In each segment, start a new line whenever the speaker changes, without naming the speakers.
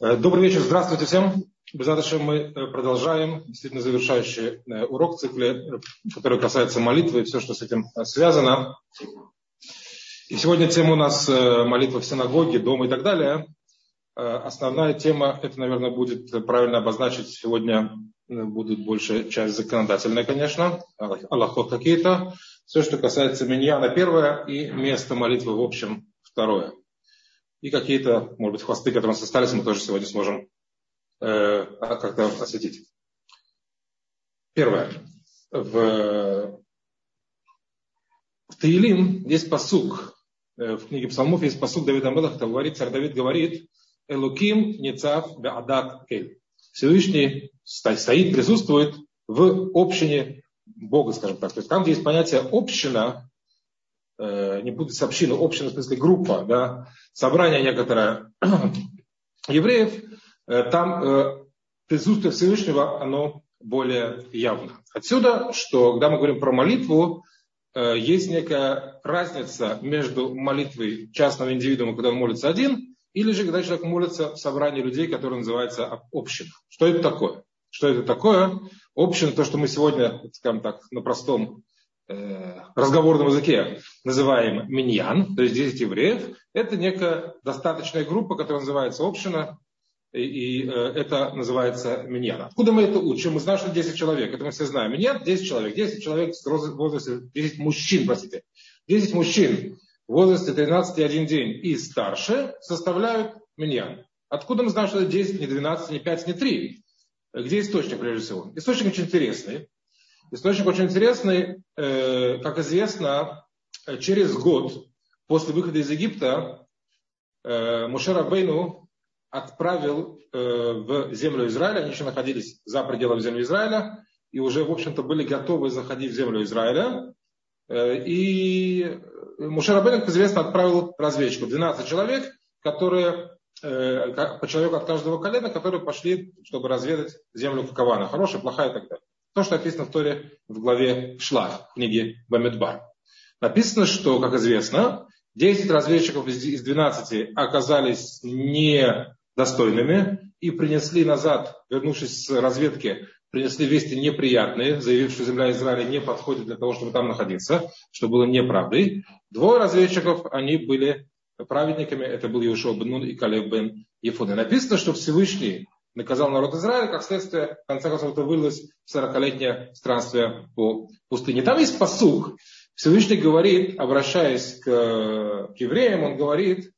Э, добрый вечер, здравствуйте всем. Без мы э, продолжаем действительно завершающий э, урок в цикле, который касается молитвы и все, что с этим связано. И сегодня тема у нас молитва в синагоге, дома и так далее. Основная тема, это, наверное, будет правильно обозначить сегодня, будет больше часть законодательная, конечно, аллахот какие-то. Все, что касается миньяна, первое, и место молитвы в общем, второе и какие-то, может быть, хвосты, которые у нас остались, мы тоже сегодня сможем э, как-то осветить. Первое. В, в Таилим есть посук. Э, в книге псалмов есть посук Давида Мелахта. Говорит, царь Давид говорит, Элуким Ницав Беадат Кель. Всевышний стоит, присутствует в общине Бога, скажем так. То есть там, где есть понятие община, не будет община, община в смысле группа, да, собрание некоторое евреев, э, там э, присутствие Всевышнего, оно более явно. Отсюда, что когда мы говорим про молитву, есть некая разница между молитвой частного индивидуума, когда он молится один, или же когда человек молится в собрании людей, которое называется община. Что это такое? Что это такое? Община, то, что мы сегодня, скажем так, на простом Э, разговорном языке называем миньян, то есть 10 евреев, это некая достаточная группа, которая называется община, и, и э, это называется миньян. Откуда мы это учим? Мы знаем, что 10 человек, это мы все знаем. Миньян 10 человек, 10 человек в возрасте, 10 мужчин, простите, 10 мужчин в возрасте 13 и 1 день и старше составляют миньян. Откуда мы знаем, что это 10, не 12, не 5, не 3? Где источник, прежде всего? Источник очень интересный. Источник очень интересный. Э, как известно, через год после выхода из Египта э, Мушер Бейну отправил э, в землю Израиля. Они еще находились за пределами земли Израиля и уже, в общем-то, были готовы заходить в землю Израиля. И Мушер Бейну, как известно, отправил разведчиков. 12 человек, которые по человеку от каждого колена, которые пошли, чтобы разведать землю Кавана. Хорошая, плохая и так далее. То, что написано в Торе в главе Шлах, книги Бамедбар. Написано, что, как известно, 10 разведчиков из 12 оказались недостойными и принесли назад, вернувшись с разведки, принесли вести неприятные, заявив, что земля Израиля не подходит для того, чтобы там находиться, что было неправдой. Двое разведчиков, они были праведниками, это был Иешуа бен Нун и Калев бен Ефун. И написано, что Всевышний наказал народ Израиля, как следствие, в конце концов, это вылилось в 40-летнее странствие по пустыне. Там есть посук. Всевышний говорит, обращаясь к, к евреям, он говорит,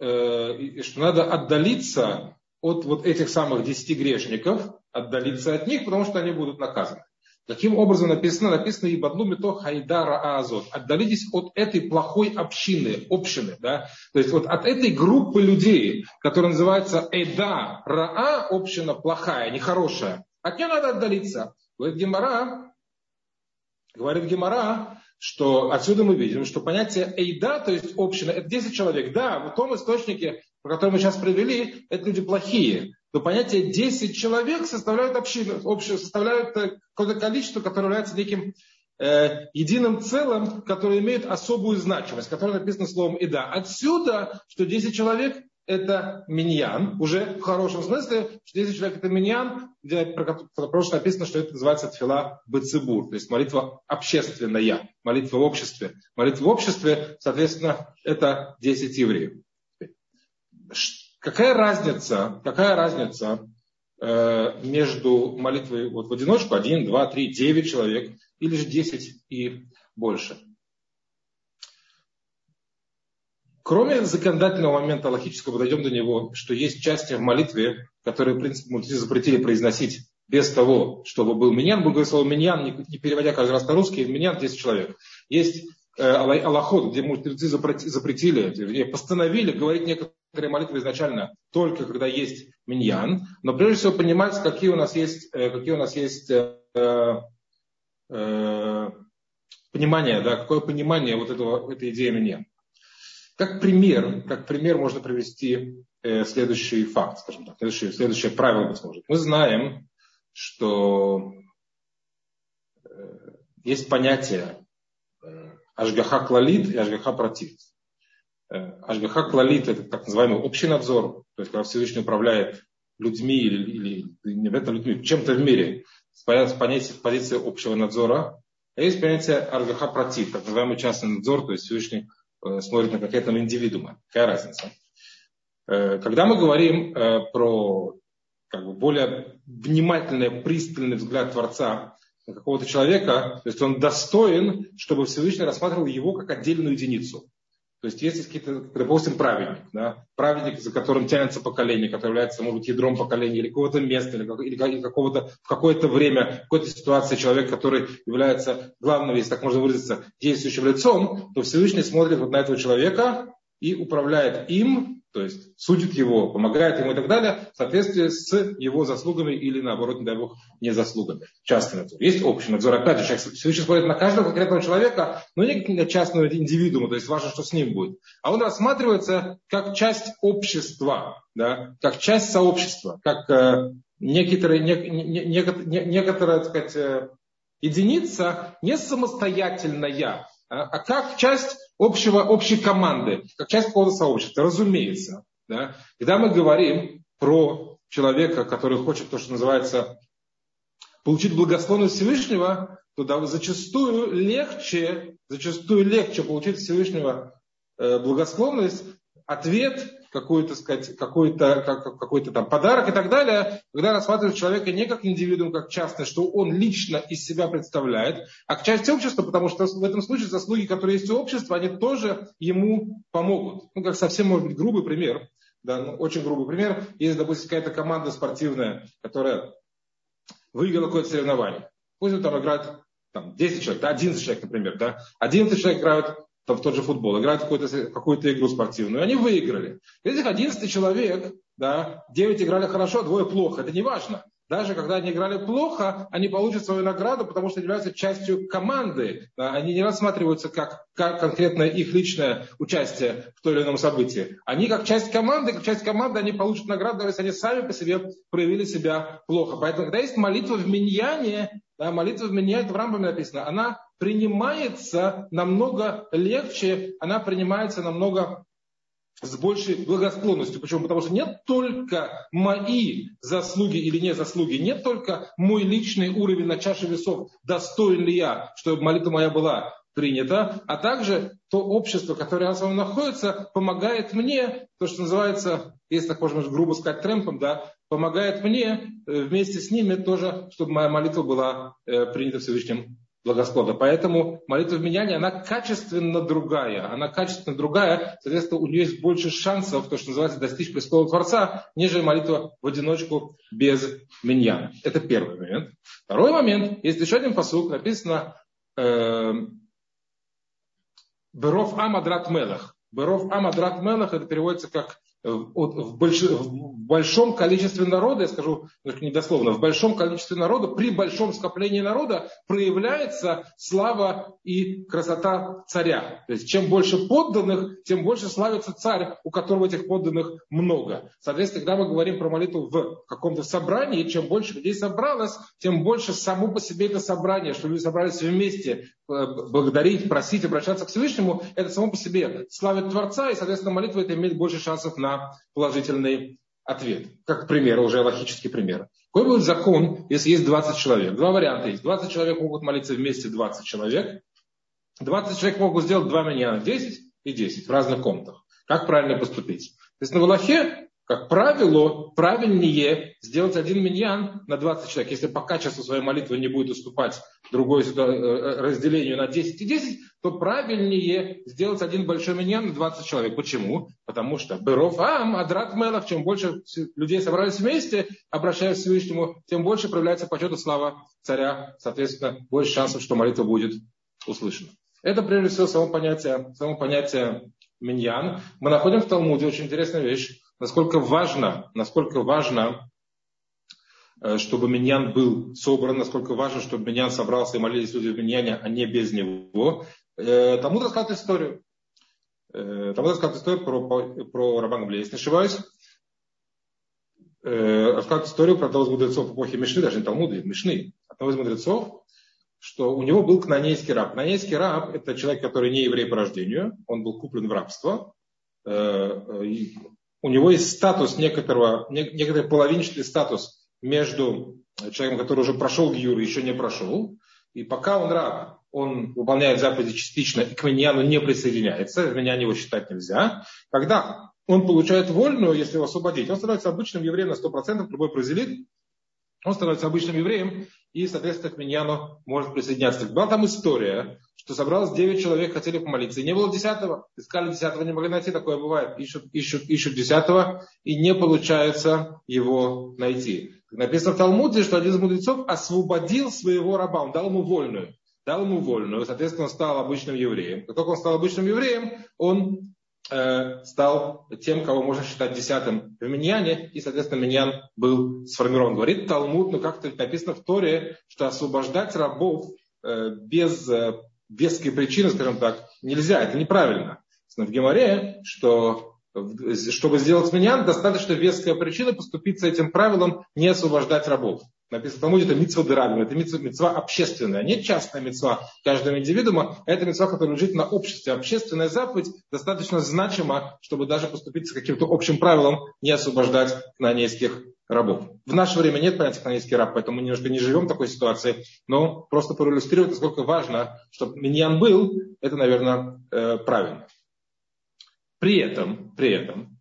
э, что надо отдалиться от вот этих самых десяти грешников, отдалиться от них, потому что они будут наказаны. Каким образом написано? Написано и бадлу то хайдара азот. Отдалитесь от этой плохой общины, общины, да? То есть вот от этой группы людей, которая называется эйда раа, община плохая, нехорошая. От нее надо отдалиться. Говорит Гемора, говорит Гемора, что отсюда мы видим, что понятие эйда, то есть община, это 10 человек. Да, в том источнике, по которому мы сейчас привели, это люди плохие то понятие 10 человек составляют общину, общую, составляют э, какое-то количество, которое является неким э, единым целым, которое имеет особую значимость, которое написано словом «ида». Отсюда, что 10 человек это миньян, уже в хорошем смысле, что 10 человек это миньян, где про, про что написано, что это называется тфила бецибур, то есть молитва общественная, молитва в обществе. Молитва в обществе, соответственно, это 10 евреев. Какая разница, какая разница э, между молитвой вот в одиночку, один, два, три, девять человек, или же десять и больше? Кроме законодательного момента логического, дойдем до него, что есть части в молитве, которые, в принципе, мудрецы запретили произносить без того, чтобы был миньян. Буду говорить слово миньян, не переводя каждый раз на русский, миньян 10 человек. Есть э, Аллахот, где мудрецы запретили, постановили говорить некоторые некоторые молитвы изначально только когда есть миньян, но прежде всего понимать, какие у нас есть, э, какие у нас есть э, э, понимание, да, какое понимание вот этого, этой идеи миньян. Как пример, как пример можно привести э, следующий факт, скажем так, следующее, следующее правило, быть может. Мы знаем, что э, есть понятие э, Ашгаха клалит и Ашгаха против. Ашгаха клалит, это так называемый общий надзор, то есть когда Всевышний управляет людьми или, или не обязательно людьми, чем-то в мире, с понятием позиции общего надзора, а есть понятие аргаха против, так называемый частный надзор, то есть Всевышний э, смотрит на конкретного индивидуума. Какая разница? Э, когда мы говорим э, про как бы, более внимательный, пристальный взгляд Творца на какого-то человека, то есть он достоин, чтобы Всевышний рассматривал его как отдельную единицу. То есть есть какие-то, допустим, праведник, да, праведник, за которым тянется поколение, который является, может быть, ядром поколения или какого-то места, или, какого-то, в какое-то время, в какой-то ситуации человек, который является главным, если так можно выразиться, действующим лицом, то Всевышний смотрит вот на этого человека и управляет им то есть судит его, помогает ему и так далее, в соответствии с его заслугами или, наоборот, не дай бог, не заслугами. Частный надзор. Есть общий надзор. Опять же, человек Всевышний смотрит на каждого конкретного человека, но не как на частного индивидуума, то есть важно, что с ним будет. А он рассматривается как часть общества, да, как часть сообщества, как э, некоторые, не, не, не, некоторая, так сказать, э, единица не самостоятельная, а, а как часть общего, общей команды, как часть какого-то сообщества, разумеется. Да? Когда мы говорим про человека, который хочет то, что называется получить благословность Всевышнего, то да, зачастую легче, зачастую легче получить Всевышнего э, благословность, ответ какой-то, сказать, какой-то, какой-то там подарок и так далее, когда рассматривают человека не как индивидуум, как частное, что он лично из себя представляет, а к части общества, потому что в этом случае заслуги, которые есть у общества, они тоже ему помогут. Ну, как совсем, может быть, грубый пример, да, ну, очень грубый пример. Есть, допустим, какая-то команда спортивная, которая выиграла какое-то соревнование. Пусть он там играет там, 10 человек, да, 11 человек, например, да. 11 человек играют в тот же футбол, играют какую-то, какую-то игру спортивную, и они выиграли. Этих 11 человек, да, 9 играли хорошо, двое плохо, это не важно. Даже когда они играли плохо, они получат свою награду, потому что являются частью команды. Да, они не рассматриваются как, как конкретно их личное участие в той или ином событии. Они как часть команды, как часть команды они получат награду, даже если они сами по себе проявили себя плохо. Поэтому, когда есть молитва в миньяне, да, молитва в миньяне, это в Рамбаме написано, она принимается намного легче, она принимается намного с большей благосклонностью. Почему? Потому что нет только мои заслуги или не заслуги, нет только мой личный уровень на чаше весов, достоин ли я, чтобы молитва моя была принята, а также то общество, которое на самом находится, помогает мне, то, что называется, если так можно грубо сказать, трэмпом, да, помогает мне э, вместе с ними тоже, чтобы моя молитва была э, принята Всевышним благосклонно. Поэтому молитва в менянии, она качественно другая. Она качественно другая, соответственно, у нее есть больше шансов, то, что называется, достичь престола Творца, нежели молитва в одиночку без меня. Это первый момент. Второй момент, есть еще один посыл, написано э, Беров Амадрат Мелах. Беров Амадрат Мелах, это переводится как в, больш... в большом количестве народа, я скажу недословно, в большом количестве народа, при большом скоплении народа проявляется слава и красота царя. То есть чем больше подданных, тем больше славится царь, у которого этих подданных много. Соответственно, когда мы говорим про молитву в каком-то собрании, чем больше людей собралось, тем больше само по себе это собрание, что люди собрались вместе э, благодарить, просить, обращаться к Всевышнему, это само по себе славит Творца, и, соответственно, молитва это имеет больше шансов на положительный ответ. Как пример, уже логический пример. Какой будет закон, если есть 20 человек? Два варианта есть. 20 человек могут молиться вместе 20 человек. 20 человек могут сделать два меня 10 и 10 в разных комнатах. Как правильно поступить? То есть на Валахе как правило, правильнее сделать один миньян на 20 человек. Если по качеству своей молитвы не будет уступать другое э, разделению на 10 и 10, то правильнее сделать один большой миньян на 20 человек. Почему? Потому что Беров Ам, Адрат Мелах, чем больше людей собрались вместе, обращаясь к Всевышнему, тем больше проявляется почет и слава царя. Соответственно, больше шансов, что молитва будет услышана. Это прежде всего само понятие, само понятие миньян. Мы находим в Талмуде очень интересную вещь насколько важно, насколько важно, э, чтобы миньян был собран, насколько важно, чтобы миньян собрался и молились люди в миньяне, а не без него. Э, тому рассказывает историю. Э, тому рассказывает историю про, про Рабана Блея, если не ошибаюсь. Рассказывает историю про одного из мудрецов эпохи Мишны, даже не Талмуды, Мишны, одного из мудрецов, что у него был кнанейский раб. Кнанейский раб – это человек, который не еврей по рождению, он был куплен в рабство, у него есть статус некоторого, некоторый половинчатый статус между человеком, который уже прошел Гиюр и еще не прошел. И пока он раб, он выполняет заповеди частично и к миньяну не присоединяется, меня его считать нельзя. Когда он получает вольную, если его освободить, он становится обычным евреем на 100%, любой бразилит, он становится обычным евреем и, соответственно, к миньяну может присоединяться. Была там история, что собралось 9 человек, хотели помолиться, и не было десятого. Искали десятого, не могли найти, такое бывает. Ищут, ищут, ищут десятого, и не получается его найти. Написано в Талмуде, что один из мудрецов освободил своего раба, он дал ему вольную. Дал ему вольную, соответственно, он стал обычным евреем. Как только он стал обычным евреем, он Э, стал тем, кого можно считать десятым в Миньяне, и, соответственно, Миньян был сформирован. Говорит Талмуд, ну как-то написано в Торе, что освобождать рабов э, без э, веской причины, скажем так, нельзя, это неправильно. В Геморе, что чтобы сделать Миньян, достаточно веская причина поступить с этим правилом не освобождать рабов. Написано в Талмуде, это митцва дырабим, это митцва, митцва общественная, не частная митцва каждого индивидуума, это митцва, которая лежит на обществе. Общественная заповедь достаточно значима, чтобы даже поступить с каким-то общим правилом, не освобождать кнанейских рабов. В наше время нет понятия кнанейский раб, поэтому мы немножко не живем в такой ситуации, но просто проиллюстрировать, насколько важно, чтобы миньян был, это, наверное, э, правильно. При этом, при этом,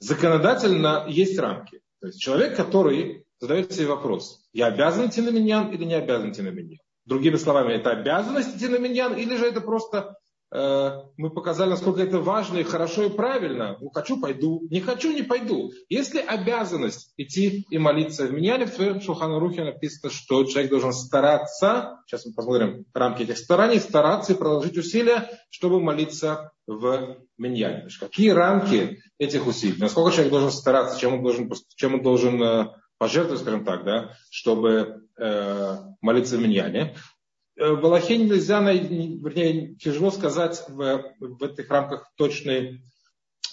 законодательно есть рамки. То есть человек, который задает себе вопрос, я обязан идти на миньян или не обязан идти на миньян? Другими словами, это обязанность идти на миньян или же это просто э, мы показали, насколько это важно и хорошо и правильно. Ну, хочу, пойду. Не хочу, не пойду. Если обязанность идти и молиться в миньяне, в твоем Шуханарухе написано, что человек должен стараться, сейчас мы посмотрим рамки этих стараний, стараться и продолжить усилия, чтобы молиться в миньяне. Какие рамки этих усилий? Насколько человек должен стараться, чем он должен, чем он должен э, пожертвовать, скажем так, да, чтобы э, молиться в миньяне. Э, в Аллахе нельзя, вернее, тяжело сказать в, в этих рамках точный,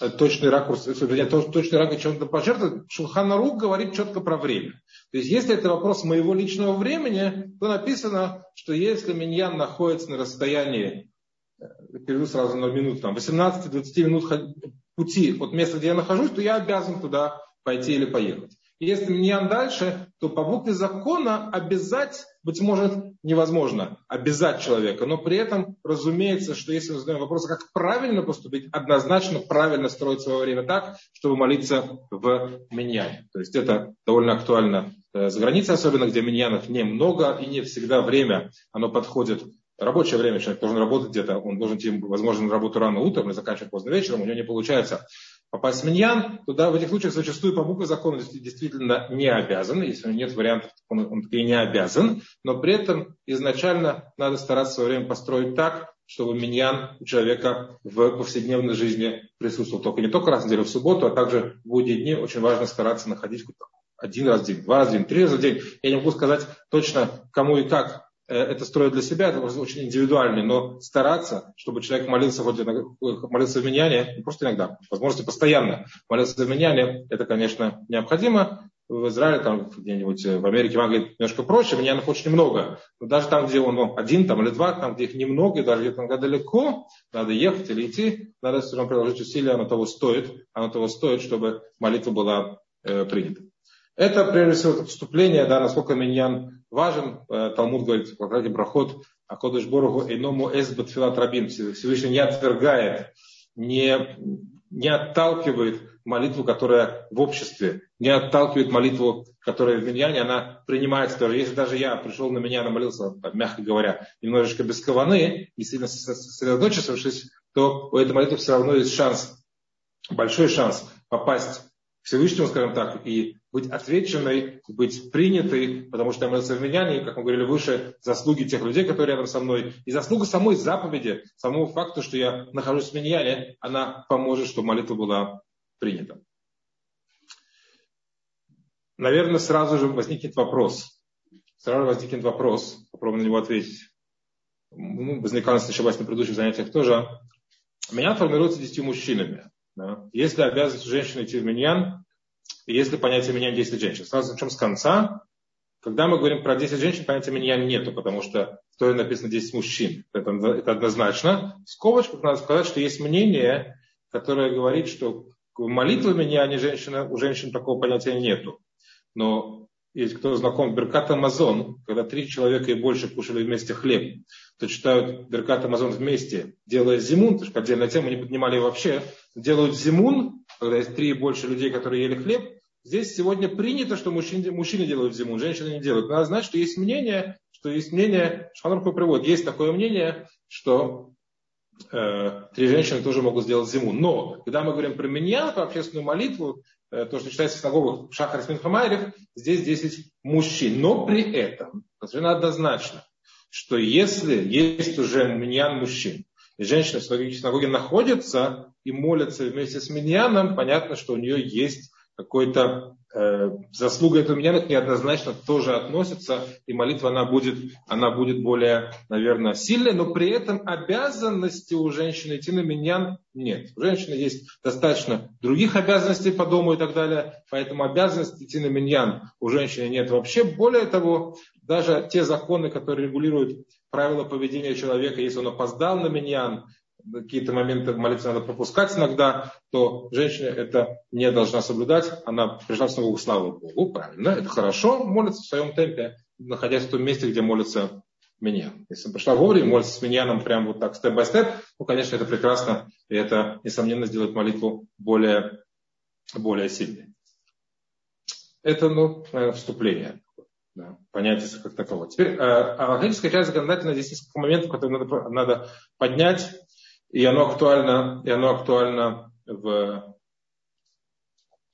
э, точный ракурс, вернее, точный рамки чем-то пожертвовать. Шулханарук говорит четко про время. То есть, если это вопрос моего личного времени, то написано, что если миньян находится на расстоянии, э, перейду сразу на минуту, там, 18-20 минут пути от места, где я нахожусь, то я обязан туда пойти или поехать. Если миньян дальше, то по букве закона обязать, быть может, невозможно обязать человека. Но при этом, разумеется, что если мы задаем вопрос, как правильно поступить, однозначно правильно строить свое время так, чтобы молиться в миньяне. То есть это довольно актуально э, за границей, особенно где миньянов немного и не всегда время, оно подходит рабочее время человек должен работать где-то, он должен идти, возможно, на работу рано утром и заканчивать поздно вечером, у него не получается попасть в миньян, туда в этих случаях зачастую по букве закона действительно не обязан, если нет вариантов, он, он таки не обязан, но при этом изначально надо стараться свое время построить так, чтобы миньян у человека в повседневной жизни присутствовал. Только не только раз в неделю в субботу, а также в будние дни очень важно стараться находить один раз в день, два раза в день, три раза в день. Я не могу сказать точно, кому и как это строить для себя, это очень индивидуально, но стараться, чтобы человек молился, хоть молился в меняне, просто иногда, возможности постоянно молился в меняне, это, конечно, необходимо. В Израиле, там где-нибудь в Америке, в Англии немножко проще, менянов очень много. Но даже там, где он ну, один там, или два, там, где их немного, даже где-то далеко, надо ехать или идти, надо все равно приложить усилия, оно того стоит, оно того стоит, чтобы молитва была э, принята. Это, прежде всего, это вступление, да, насколько миньян важен. Э, Талмуд говорит в Квадрате Брахот, а Кодыш Бороху Эйному Эсбат Филат Рабин. Всевышний не отвергает, не, не отталкивает молитву, которая в обществе, не отталкивает молитву, которая в миньяне, она принимается тоже. Если даже я пришел на меня, молился, мягко говоря, немножечко без каваны, не сильно сосредоточившись, то у этой молитвы все равно есть шанс, большой шанс попасть Всевышнему, скажем так, и быть отвеченной, быть принятой, потому что в меня, как мы говорили выше, заслуги тех людей, которые рядом со мной, и заслуга самой заповеди, самого факта, что я нахожусь в миньяне, она поможет, чтобы молитва была принята. Наверное, сразу же возникнет вопрос. Сразу возникнет вопрос, попробуем на него ответить. Ну, возникал, если ошибаюсь, на предыдущих занятиях тоже. Меня формируется десятью мужчинами. Да? Если обязанность женщины идти в миньян, если понятие меня 10 женщин. Сразу начнем с конца. Когда мы говорим про 10 женщин, понятия меня нету, потому что в Торе написано 10 мужчин. Это, это однозначно. В скобочках надо сказать, что есть мнение, которое говорит, что молитвы меня, они женщина, у женщин такого понятия нету. Но если кто знаком, Беркат Амазон, когда три человека и больше кушали вместе хлеб, то читают Беркат Амазон вместе, делая зимун, то есть отдельная тема, не поднимали вообще, делают зимун, когда есть три и больше людей, которые ели хлеб, Здесь сегодня принято, что мужчины, мужчины делают зиму, женщины не делают. Надо знать, что есть мнение, что есть мнение, Шханурку приводит, есть такое мнение, что э, три женщины тоже могут сделать зиму. Но, когда мы говорим про меня, про общественную молитву, то, что читается в синагогах Шахар Сминхамайрев, здесь 10 мужчин. Но при этом, совершенно однозначно, что если есть уже миньян мужчин, и женщина в синагоге находится и молится вместе с миньяном, понятно, что у нее есть какой-то э, заслуга этого меня неоднозначно тоже относится, и молитва она будет, она будет более, наверное, сильной, но при этом обязанности у женщины идти на миньян нет. У женщины есть достаточно других обязанностей по дому и так далее, поэтому обязанности идти на миньян у женщины нет вообще. Более того, даже те законы, которые регулируют правила поведения человека, если он опоздал на миньян, какие-то моменты молитвы надо пропускать иногда, то женщина это не должна соблюдать. Она пришла в синагогу, слава Богу, правильно, это хорошо, молится в своем темпе, находясь в том месте, где молится меня. Если пришла вовремя, молится с миньяном прям вот так, степ-бай-степ, ну, конечно, это прекрасно, и это, несомненно, сделает молитву более, более сильной. Это, ну, вступление. Да, понятие как такового. Теперь, э, логическая часть законодательно здесь несколько моментов, которые надо, надо поднять и оно актуально, и оно актуально в,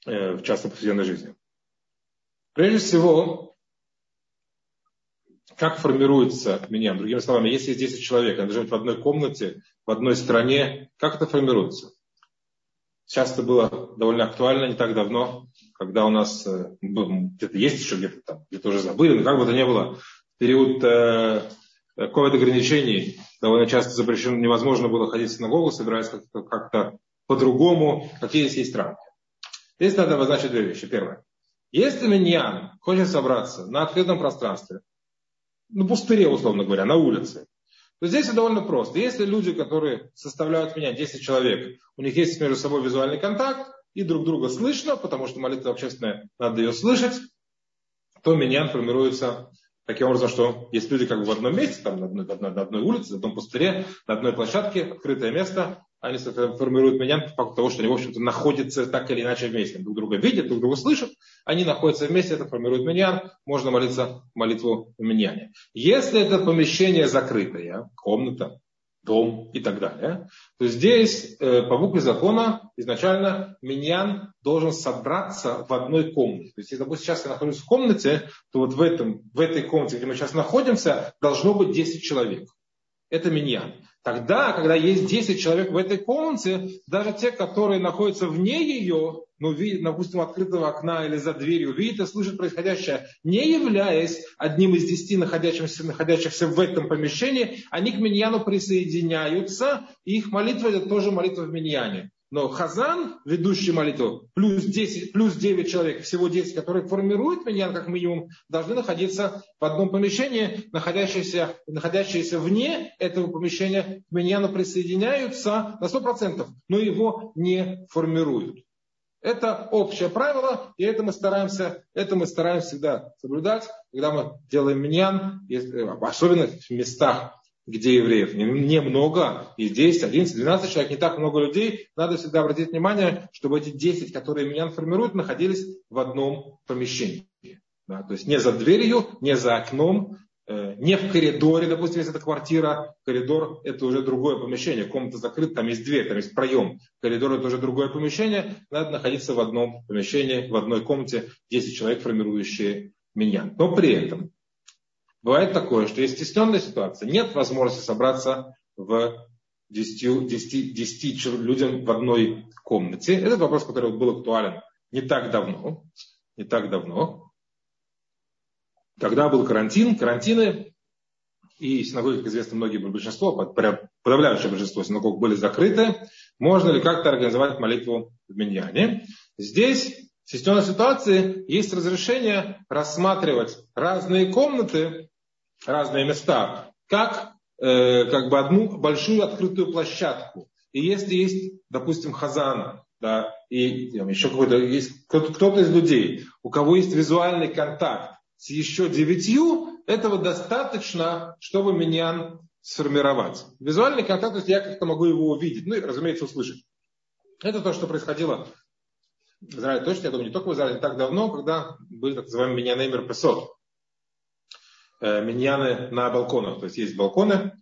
э, в частной повседневной жизни. Прежде всего, как формируется меня? Другими словами, если есть 10 человек, они живут в одной комнате, в одной стране, как это формируется? Сейчас это было довольно актуально не так давно, когда у нас э, где-то есть еще где-то там, где-то уже забыли, но как бы то ни было, период э, ковид-ограничений довольно часто запрещено, невозможно было ходить в синагогу, собираясь как-то, как по-другому, какие здесь есть рамки. Здесь надо обозначить две вещи. Первое. Если миньян хочет собраться на открытом пространстве, на пустыре, условно говоря, на улице, то здесь все довольно просто. Если люди, которые составляют меня 10 человек, у них есть между собой визуальный контакт, и друг друга слышно, потому что молитва общественная, надо ее слышать, то миньян формируется Таким образом, что есть люди как бы в одном месте, там, на, одной, на одной улице, на одном пустыре, на одной площадке, открытое место, они формируют меня по факту того, что они, в общем-то, находятся так или иначе вместе. Друг друга видят, друг друга слышат, они находятся вместе, это формирует меня, можно молиться молитву миньяне. Если это помещение закрытое, комната, дом и так далее, то здесь э, по букве закона изначально миньян должен собраться в одной комнате. То есть, если, допустим, сейчас я нахожусь в комнате, то вот в, этом, в этой комнате, где мы сейчас находимся, должно быть 10 человек. Это миньян. Тогда, когда есть 10 человек в этой комнате, даже те, которые находятся вне ее, ну, видят, допустим, открытого окна или за дверью, видят и слышат происходящее, не являясь одним из десяти находящихся, находящихся в этом помещении, они к миньяну присоединяются, и их молитва это тоже молитва в миньяне. Но Хазан, ведущий молитву, плюс 10, плюс 9 человек, всего 10, которые формируют миньян как минимум, должны находиться в одном помещении, находящиеся, находящиеся вне этого помещения к миньяну присоединяются на 100%, но его не формируют. Это общее правило, и это мы стараемся, это мы стараемся всегда соблюдать, когда мы делаем миньян, особенно в местах, где евреев? Немного, и 10, 11, 12 человек, не так много людей, надо всегда обратить внимание, чтобы эти 10, которые меня формируют, находились в одном помещении. Да, то есть не за дверью, не за окном, э, не в коридоре, допустим, если это квартира, коридор это уже другое помещение, комната закрыта, там есть дверь, там есть проем, коридор это уже другое помещение, надо находиться в одном помещении, в одной комнате, 10 человек, формирующие меня. Но при этом Бывает такое, что есть стесненная ситуация, нет возможности собраться в 10, 10, 10 людям в одной комнате. Этот вопрос, который был актуален не так давно, не так давно. Когда был карантин, карантины, и синагоги, как известно, многие, большинство, подавляющее большинство синагог были закрыты, можно ли как-то организовать молитву в Миньяне. Здесь в ситуации есть разрешение рассматривать разные комнаты разные места, как, э, как бы одну большую открытую площадку. И если есть, допустим, хазана, да, и там, еще какой-то есть кто-то из людей, у кого есть визуальный контакт с еще девятью, этого достаточно, чтобы меня сформировать. Визуальный контакт, то есть я как-то могу его увидеть, ну и, разумеется, услышать. Это то, что происходило в Израиле точно, я думаю, не только в Израиле, не так давно, когда были так называемые миньяны Мерпесот. Э, миньяны на балконах. То есть есть балконы,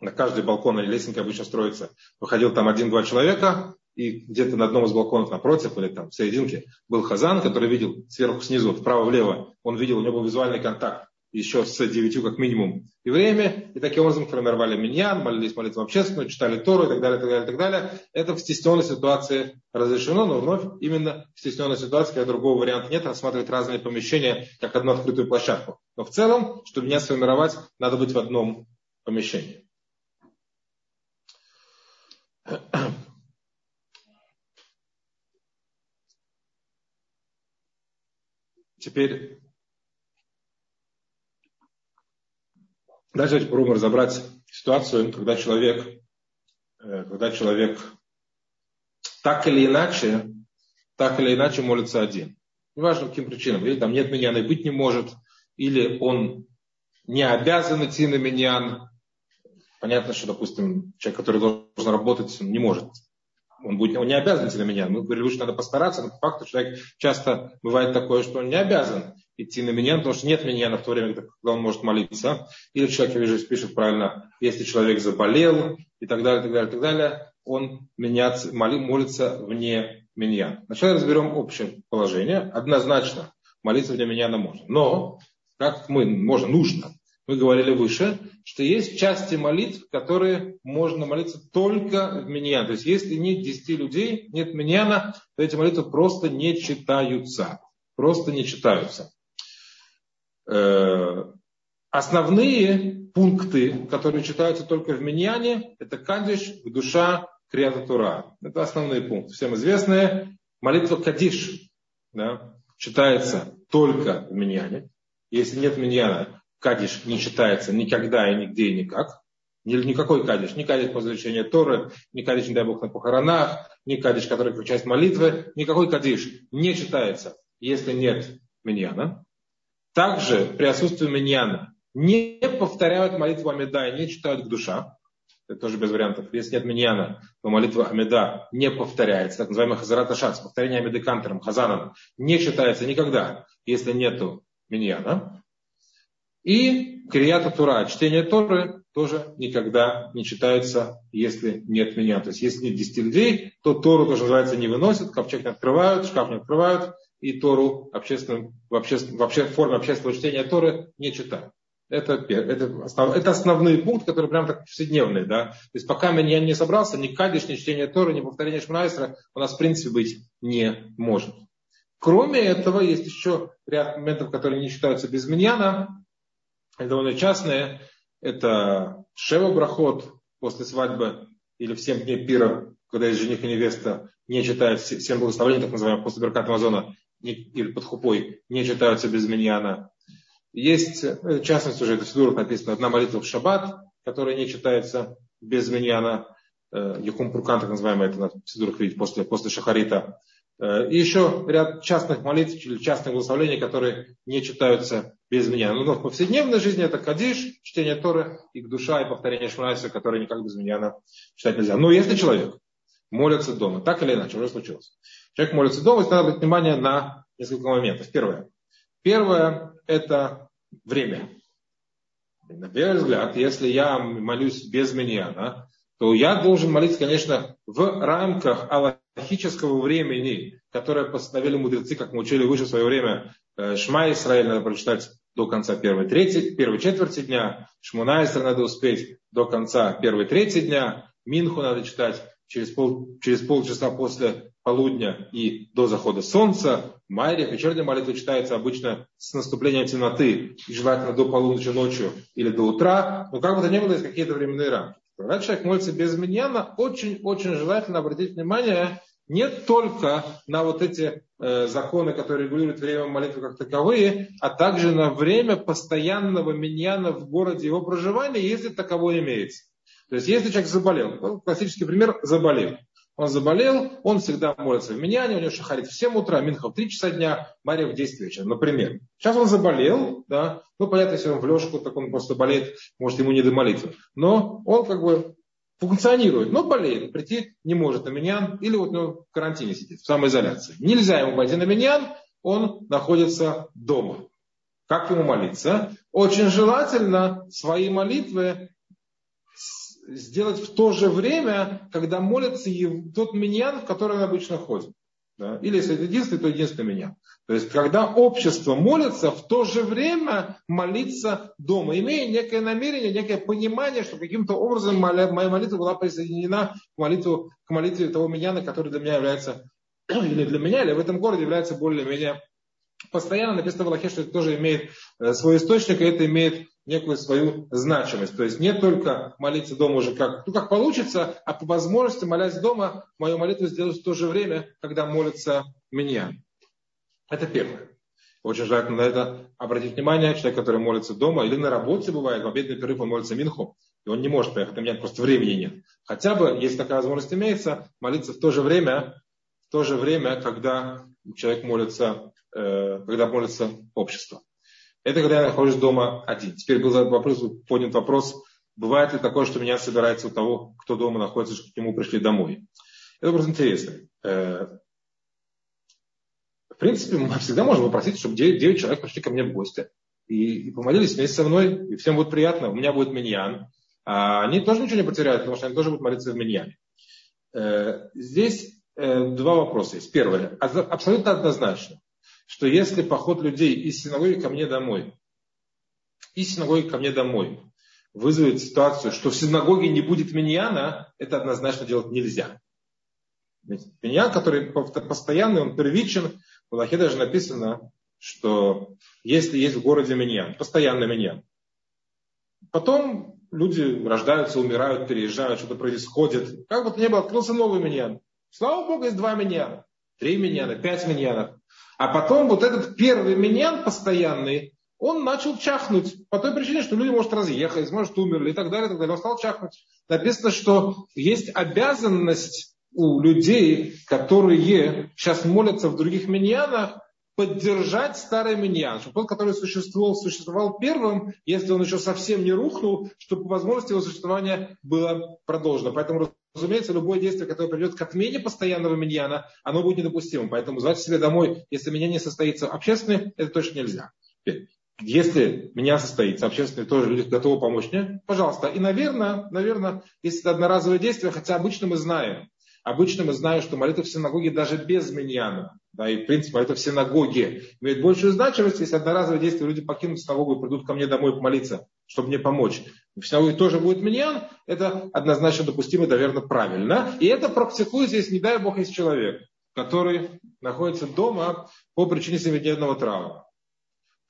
на каждый балкон или лестница обычно строится. Выходил там один-два человека, и где-то на одном из балконов напротив или там в серединке был хазан, который видел сверху, снизу, вправо-влево. Он видел, у него был визуальный контакт еще с девятью как минимум евреями, и таким образом формировали миньян, молились молитву общественную, читали Тору и так далее, так далее, так далее. Это в стесненной ситуации разрешено, но вновь именно в стесненной ситуации, когда другого варианта нет, рассматривать разные помещения как одну открытую площадку. Но в целом, чтобы меня сформировать, надо быть в одном помещении. Теперь Дальше попробуем разобрать ситуацию, когда человек, э, когда человек так или иначе, так или иначе молится один. Неважно, по каким причинам. Или там нет миньяна и быть не может, или он не обязан идти на миньян. Понятно, что, допустим, человек, который должен работать, не может. Он, будет, он не обязан идти на меня. Мы говорили, что надо постараться, но по факту человек часто бывает такое, что он не обязан идти на меня, потому что нет меня в то время, когда он может молиться. Или человек, я вижу, пишет правильно, если человек заболел и так далее, так далее, так далее, он меняться, моли, молится вне меня. Сначала разберем общее положение. Однозначно молиться вне меня можно. Но, как мы, можно, нужно. Мы говорили выше, что есть части молитв, которые можно молиться только в миньян. То есть, если нет 10 людей, нет миньяна, то эти молитвы просто не читаются. Просто не читаются. Э, основные пункты, которые читаются только в Миньяне, это Кадиш, душа, Крията. Это основные пункты. Всем известные. Молитва Кадиш да, читается только в Миньяне. Если нет Миньяна, Кадиш не читается никогда и нигде и никак. Никакой кадиш, ни кадиш после изучения Торы, ни кадиш, не дай Бог, на похоронах, ни кадиш, который как часть молитвы, никакой кадиш не читается, если нет миньяна. Также при отсутствии миньяна не повторяют молитву Амида и не читают к душа. Это тоже без вариантов. Если нет миньяна, то молитва Амида не повторяется. Так называемый Хазарат Ашац, повторение Амиды Кантером, Хазаном, не читается никогда, если нету миньяна. И Крията Тура, чтение Торы, тоже никогда не читается, если нет меня. То есть, если нет 10 людей, то Тору тоже называется не выносят, ковчег не открывают, шкаф не открывают, и Тору общественным, в, обществен, в, обще, в форме общественного чтения Торы не читают. Это, это, основ, это основные пункты, которые прям так повседневные. Да? То есть пока я не собрался, ни кадиш, ни чтение Торы, ни повторение Шмайсера у нас в принципе быть не может. Кроме этого, есть еще ряд моментов, которые не считаются без миньяна. Это довольно частные. Это Шева Брахот после свадьбы или в 7 дней пира, когда есть жених и невеста, не читают 7 благословений, так называемых, после Беркат Амазона, или под хупой не читаются без миньяна. Есть, э, в частности, уже это в Сидурах написано, одна молитва в шаббат, которая не читается без миньяна. Э, Пуркан, так называемый, это на Сидурах видеть после, после Шахарита. Э, и еще ряд частных молитв или частных благословений, которые не читаются без меня. Но в повседневной жизни это кадиш, чтение Торы, и душа, и повторение Шмайса, которые никак без меня читать нельзя. Но если человек молится дома, так или иначе, уже случилось. Человек молится дома, и надо обратить внимание на несколько моментов. Первое. Первое – это время. На первый взгляд, если я молюсь без миньяна, то я должен молиться, конечно, в рамках аллахического времени, которое постановили мудрецы, как мы учили выше в свое время. Э, Шма Исраиль надо прочитать до конца первой, трети, первой четверти дня. Шмуна Исраиль надо успеть до конца первой трети дня. Минху надо читать через, пол, через полчаса после полудня и до захода солнца. Майре, вечерняя молитва читается обычно с наступлением темноты, и желательно до полуночи ночью или до утра. Но как бы то ни было, есть какие-то временные рамки. Когда человек молится без миньяна, очень-очень желательно обратить внимание не только на вот эти э, законы, которые регулируют время молитвы как таковые, а также на время постоянного миньяна в городе его проживания, если таковое имеется. То есть, если человек заболел, классический пример, заболел, он заболел, он всегда молится в Миньяне, у него шахарит в 7 утра, Минха в 3 часа дня, Мария в 10 вечера, например. Сейчас он заболел, да, ну, понятно, если он в лёжку, так он просто болеет, может, ему не до молитвы. Но он как бы функционирует, но болеет, прийти не может на Миньян, или вот ну, в карантине сидит, в самоизоляции. Нельзя ему пойти на Миньян, он находится дома. Как ему молиться? Очень желательно свои молитвы сделать в то же время, когда молится тот миньян, в который он обычно ходит. Да? Или если это единственный, то единственный миньян. То есть, когда общество молится, в то же время молиться дома, имея некое намерение, некое понимание, что каким-то образом моя молитва была присоединена к, молитву, к молитве того миньяна, который для меня является, или для меня, или в этом городе является более-менее постоянно написано в Аллахе, что это тоже имеет э, свой источник, и это имеет некую свою значимость. То есть не только молиться дома уже как, ну, как получится, а по возможности, молясь дома, мою молитву сделать в то же время, когда молится меня. Это первое. Очень желательно на это обратить внимание. Человек, который молится дома или на работе бывает, в обеденный перерыв он молится минху, и он не может поехать, у меня просто времени нет. Хотя бы, если такая возможность имеется, молиться в то же время, в то же время, когда человек молится, э, когда молится общество. Это когда я нахожусь дома один. Теперь был вопрос, поднят вопрос, бывает ли такое, что меня собирается у того, кто дома находится, что к нему пришли домой. Это просто интересно. Э, в принципе, мы всегда можем попросить, чтобы 9, 9 человек пришли ко мне в гости и, и помолились вместе со мной, и всем будет приятно. У меня будет миньян. А они тоже ничего не потеряют, потому что они тоже будут молиться в миньяне. Э, здесь э, два вопроса есть. Первое. Абсолютно однозначно что если поход людей из синагоги ко мне домой, из синагоги ко мне домой вызовет ситуацию, что в синагоге не будет миньяна, это однозначно делать нельзя. Миньян, который постоянный, он первичен, в Аллахе даже написано, что если есть в городе миньян, постоянный миньян, потом люди рождаются, умирают, переезжают, что-то происходит. Как бы то ни было, открылся новый миньян. Слава Богу, есть два миньяна, три миньяна, пять миньянов. А потом вот этот первый миньян постоянный, он начал чахнуть по той причине, что люди, может, разъехались, может, умерли и так далее, и так далее. Он стал чахнуть. Написано, что есть обязанность у людей, которые сейчас молятся в других миньянах, поддержать старый миньян, чтобы тот, который существовал, существовал первым, если он еще совсем не рухнул, чтобы по возможности его существования было продолжено. Поэтому Разумеется, любое действие, которое приведет к отмене постоянного миньяна, оно будет недопустимым. Поэтому звать себе домой, если меня не состоится общественный, это точно нельзя. Если меня состоится общественный, тоже люди готовы помочь мне, пожалуйста. И, наверное, наверное, если это одноразовое действие, хотя обычно мы знаем, обычно мы знаем, что молитва в синагоге даже без миньяна, да, и в принципе молитва в синагоге имеет большую значимость, если одноразовое действие люди покинут синагогу и придут ко мне домой помолиться, чтобы мне помочь в синагоге тоже будет миньян, это однозначно допустимо, наверное, правильно. И это практикуется, если, не дай Бог, есть человек, который находится дома по причине семидневного траура.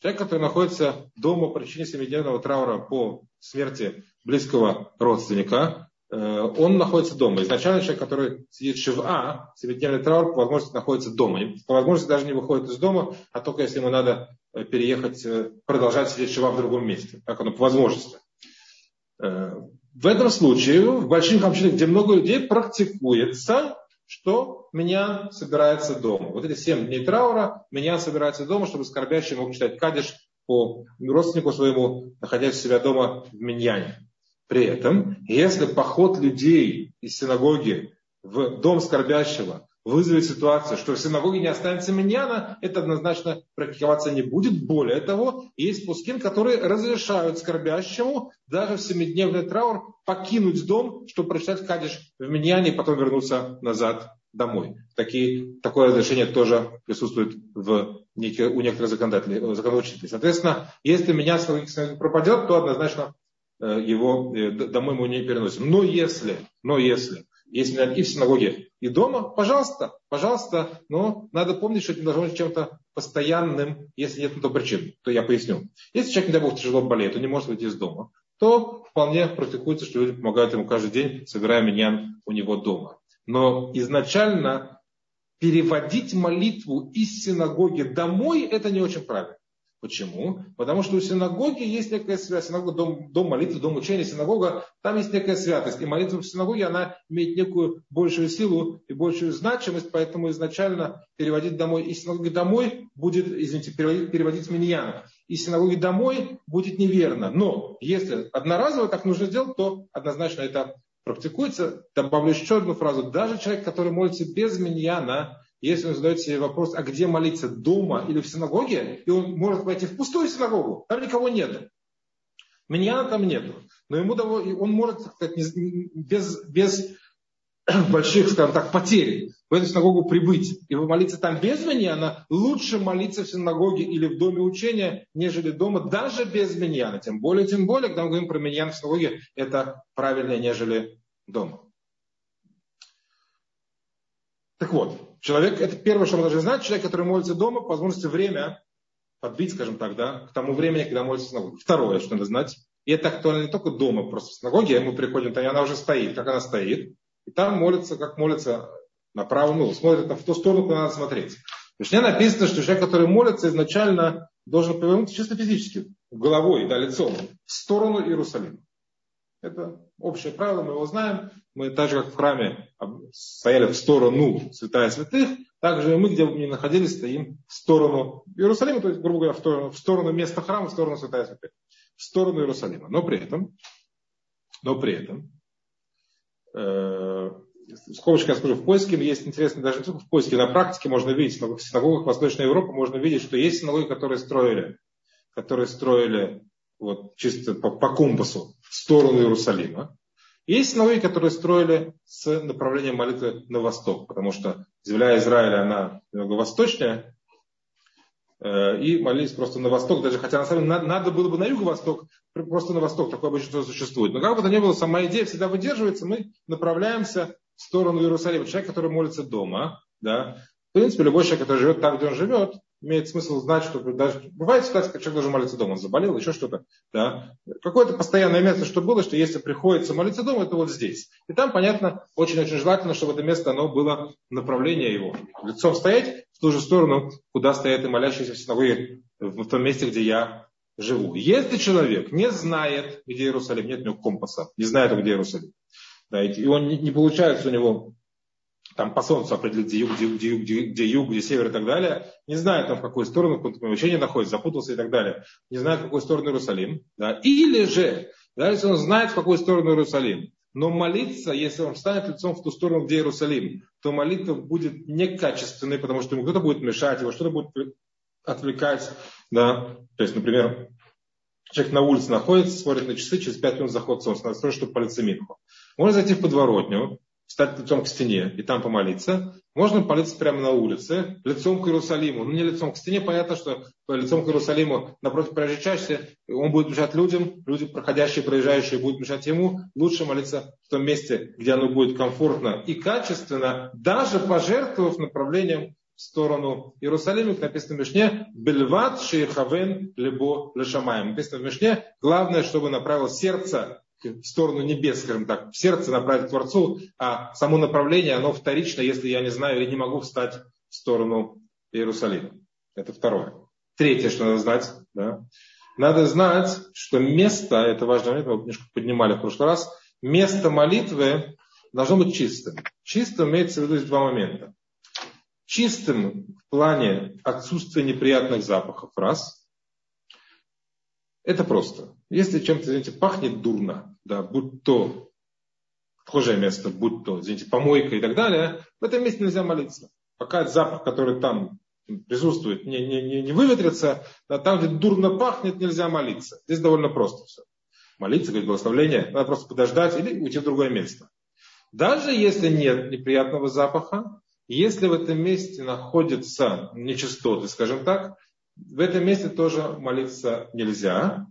Человек, который находится дома по причине семидневного траура по смерти близкого родственника, э, он находится дома. Изначально человек, который сидит в шива, семидневный траур, по возможности находится дома. И по возможности даже не выходит из дома, а только если ему надо э, переехать, э, продолжать сидеть шива в другом месте. Так оно по возможности. В этом случае, в больших общинах, где много людей, практикуется, что меня собирается дома. Вот эти семь дней траура, меня собирается дома, чтобы скорбящий мог читать кадиш по родственнику своему, находясь у себя дома в Миньяне. При этом, если поход людей из синагоги в дом скорбящего вызовет ситуацию, что в синагоге не останется миньяна, это однозначно практиковаться не будет. Более того, есть пускин, которые разрешают скорбящему даже в семидневный траур покинуть дом, чтобы прочитать кадиш в миньяне и потом вернуться назад домой. Такие, такое разрешение тоже присутствует в, у некоторых законодателей, законодателей. Соответственно, если меня пропадет, то однозначно э, его э, домой мы не переносим. Но если, но если если и в синагоге, и дома, пожалуйста, пожалуйста, но надо помнить, что это не должно быть чем-то постоянным, если нет на то причин, то я поясню. Если человек, не дай бог, тяжело болеет, он не может выйти из дома, то вполне практикуется, что люди помогают ему каждый день, собирая меня у него дома. Но изначально переводить молитву из синагоги домой, это не очень правильно. Почему? Потому что у синагоги есть некая связь. Синагога, дом, дом молитвы, дом учения, синагога, там есть некая святость. И молитва в синагоге, она имеет некую большую силу и большую значимость, поэтому изначально переводить домой из синагоги домой будет, извините, переводить, переводить миньян. Из синагоги домой будет неверно. Но если одноразово так нужно сделать, то однозначно это практикуется. Добавлю еще одну фразу. Даже человек, который молится без миньяна, если он задает себе вопрос, а где молиться, дома или в синагоге, и он может пойти в пустую синагогу, там никого нет. Миньяна там нет. Но ему он может без, без больших, скажем так, потерь в эту синагогу прибыть и молиться там без миньяна, лучше молиться в синагоге или в доме учения, нежели дома, даже без миньяна. Тем более, тем более, когда мы говорим про миньян в синагоге, это правильнее, нежели дома. Так вот, человек, это первое, что мы должны знать, человек, который молится дома, по возможности время подбить, скажем так, да, к тому времени, когда молится в синагоге. Второе, что надо знать, и это актуально не только дома, просто в синагоге, мы приходим, и она уже стоит, как она стоит, и там молится, как молится направо, ну, смотрит в ту сторону, куда надо смотреть. В Мишне написано, что человек, который молится, изначально должен повернуться чисто физически, головой, да, лицом, в сторону Иерусалима. Это общее правило, мы его знаем. Мы так же, как в храме стояли в сторону святая святых, так же и мы, где бы ни находились, стоим в сторону Иерусалима, то есть, грубо говоря, в сторону, в сторону места храма, в сторону святая святых. В сторону Иерусалима. Но при этом, но при этом, э, скобочка я скажу, в поиске есть интересно, даже не в поиске, на практике можно видеть, в синагогах Восточной Европы можно видеть, что есть синагоги, которые строили, которые строили вот чисто по, по компасу в сторону Иерусалима. Есть сыновья, которые строили с направлением молитвы на восток, потому что земля Израиля, она немного восточнее, э, и молились просто на восток, даже хотя на самом деле надо было бы на юго-восток, просто на восток, такое обычно существует. Но как бы то ни было, сама идея всегда выдерживается, мы направляемся в сторону Иерусалима. Человек, который молится дома, да, в принципе, любой человек, который живет там, где он живет, имеет смысл знать, что даже бывает ситуация, когда человек должен молиться дома, он заболел, еще что-то, да. Какое-то постоянное место, что было, что если приходится молиться дома, это вот здесь. И там, понятно, очень-очень желательно, чтобы это место, оно было направление его. Лицом стоять в ту же сторону, куда стоят и молящиеся в синагоге, в том месте, где я живу. Если человек не знает, где Иерусалим, нет у него компаса, не знает, где Иерусалим, да, и он не, не получается у него там по солнцу определить, где юг, где, где, юг, где, где юг, где север и так далее, не знает там в какую сторону, в каком помещении находится, запутался и так далее, не знает, в какую сторону Иерусалим, да, или же, да, если он знает, в какую сторону Иерусалим, но молиться, если он встанет лицом в ту сторону, где Иерусалим, то молитва будет некачественной, потому что ему кто-то будет мешать, его что-то будет отвлекать, да, то есть, например, человек на улице находится, смотрит на часы, через пять минут заход солнца, надо строить, чтобы политься минху. Можно зайти в подворотню, встать лицом к стене и там помолиться. Можно молиться прямо на улице, лицом к Иерусалиму. Ну, не лицом к стене, понятно, что лицом к Иерусалиму напротив части, он будет мешать людям, люди, проходящие, проезжающие, будут мешать ему. Лучше молиться в том месте, где оно будет комфортно и качественно, даже пожертвовав направлением в сторону Иерусалима, как написано в Мишне, «Бельват шейхавен либо лешамаем». Написано в Мишне, главное, чтобы направил сердце в сторону небес, скажем так, в сердце направить к Творцу, а само направление, оно вторично, если я не знаю или не могу встать в сторону Иерусалима. Это второе. Третье, что надо знать, да, надо знать, что место, это важный момент, мы немножко поднимали в прошлый раз, место молитвы должно быть чистым. Чистым имеется в виду два момента. Чистым в плане отсутствия неприятных запахов, раз. Это просто. Если чем-то, извините, пахнет дурно, да, будь то схожее место, будь то, извините, помойка и так далее, в этом месте нельзя молиться. Пока запах, который там присутствует, не, не, не, не выветрится, да, там, где дурно пахнет, нельзя молиться. Здесь довольно просто все. Молиться, говорить благословление, надо просто подождать или уйти в другое место. Даже если нет неприятного запаха, если в этом месте находятся нечистоты, скажем так, в этом месте тоже молиться нельзя.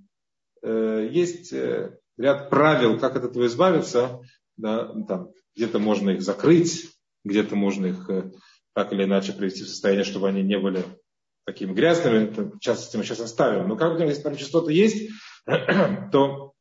Э, есть э, ряд правил, как от этого избавиться. Да, там, где-то можно их закрыть, где-то можно их э, так или иначе привести в состояние, чтобы они не были такими грязными. В частности, мы сейчас оставим. Но как бы, если там частота есть, то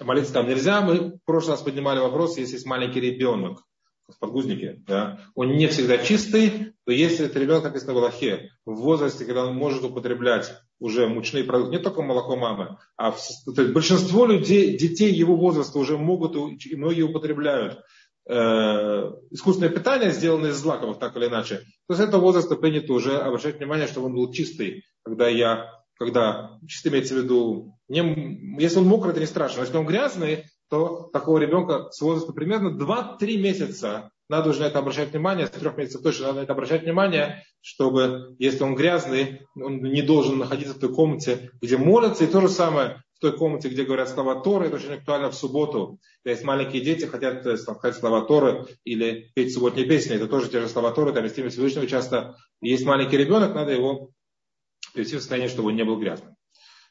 молиться там нельзя. Мы в прошлый раз поднимали вопрос, если есть маленький ребенок, в подгузнике, да, он не всегда чистый, то если это ребенок, как на Балахе, в возрасте, когда он может употреблять уже мучные продукты, не только молоко мамы, а в, то есть большинство людей, детей его возраста уже могут, и многие употребляют. Э, искусственное питание, сделанное из злаковых, так или иначе, то с этого возраста принято уже обращать внимание, чтобы он был чистый, когда я когда чистый имеется в виду, не, если он мокрый, это не страшно, если он грязный, то такого ребенка с возраста примерно 2-3 месяца надо уже на это обращать внимание, с трех месяцев точно надо на это обращать внимание, чтобы, если он грязный, он не должен находиться в той комнате, где молятся, и то же самое в той комнате, где говорят слова Торы, это очень актуально в субботу. То есть маленькие дети хотят сказать слова Торы или петь субботние песни, это тоже те же слова Торы, там есть имя Всевышнего часто. Есть маленький ребенок, надо его привести в состояние, чтобы он не был грязным.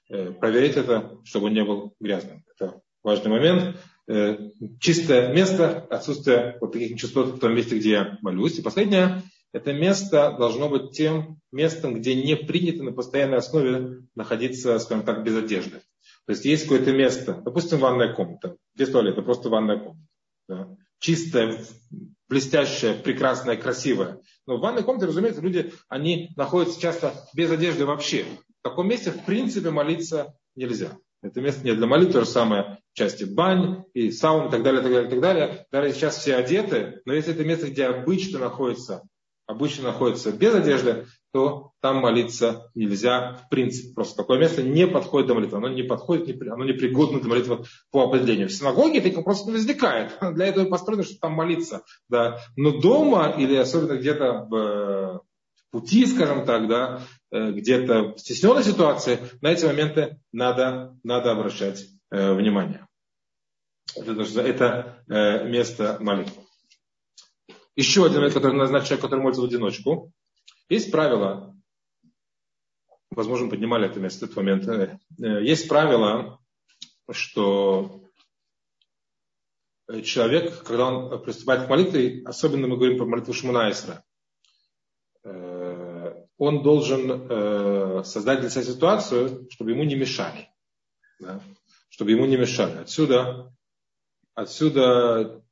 Э, проверить это, чтобы он не был грязным. Это важный момент. Э, чистое место, отсутствие вот таких нечистот в том месте, где я молюсь. И последнее, это место должно быть тем местом, где не принято на постоянной основе находиться, скажем так, без одежды. То есть есть какое-то место, допустим, ванная комната, без туалета, просто ванная комната. Да? Чистая, блестящая, прекрасная, красивая. Но в ванной комнате, разумеется, люди, они находятся часто без одежды вообще. В таком месте, в принципе, молиться нельзя. Это место не для молитвы, то же самое части бань и саун и так далее, так далее, так далее. Даже сейчас все одеты, но если это место, где обычно находится, обычно находится без одежды, то там молиться нельзя в принципе. Просто такое место не подходит для молитвы. Оно не подходит, оно не пригодно для молитвы по определению. В синагоге таких вопросов не возникает. Для этого и построено, чтобы там молиться. Да. Но дома или особенно где-то в пути, скажем так, да, э, где-то в стесненной ситуации, на эти моменты надо, надо обращать э, внимание. Это, это э, место молитвы. Еще один момент, который назначен человек, который молится в одиночку. Есть правило, возможно, поднимали это место в этот момент. Э, есть правило, что человек, когда он приступает к молитве, особенно мы говорим про молитву Шмунаисра, он должен э, создать для себя ситуацию, чтобы ему не мешали. Да? Чтобы ему не мешали. Отсюда, отсюда,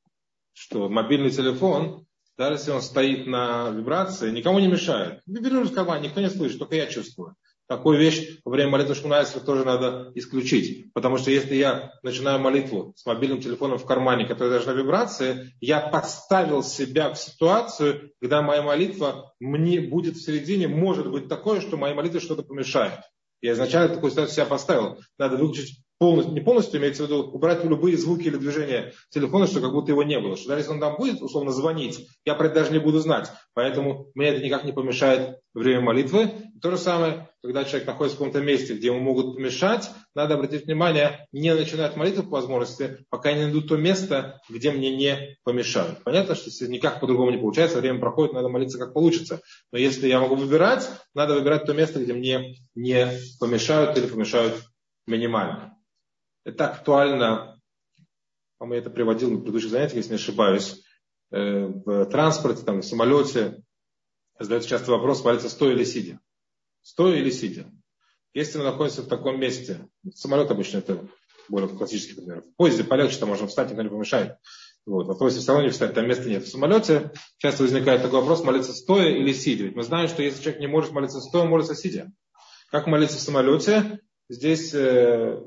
что мобильный телефон, даже если он стоит на вибрации, никому не мешает. Вибрирует в кармане, никто не слышит, только я чувствую. Такую вещь во время молитвы Шмунайсера тоже надо исключить. Потому что если я начинаю молитву с мобильным телефоном в кармане, который даже на вибрации, я подставил себя в ситуацию, когда моя молитва мне будет в середине, может быть такое, что моей молитве что-то помешает. Я изначально такую ситуацию себя поставил. Надо выключить полностью, не полностью, имеется в виду, убрать любые звуки или движения телефона, что как будто его не было. Что даже если он там будет, условно, звонить, я про это даже не буду знать. Поэтому мне это никак не помешает время молитвы. И то же самое, когда человек находится в каком-то месте, где ему могут помешать, надо обратить внимание, не начинать молитву по возможности, пока не найдут то место, где мне не помешают. Понятно, что если никак по-другому не получается, время проходит, надо молиться как получится. Но если я могу выбирать, надо выбирать то место, где мне не помешают или помешают минимально. Это актуально, по-моему, я это приводил на предыдущих занятиях, если не ошибаюсь, э, в транспорте, там, в самолете. Задается часто вопрос, молиться стоя или сидя. Стоя или сидя. Если мы находимся в таком месте, самолет обычно это более классический пример. В поезде полегче, там можно встать, никто не помешает. Вот. В автобусе в салоне встать, там места нет. В самолете часто возникает такой вопрос, молиться стоя или сидя. Ведь мы знаем, что если человек не может молиться стоя, молится сидя. Как молиться в самолете? Здесь э,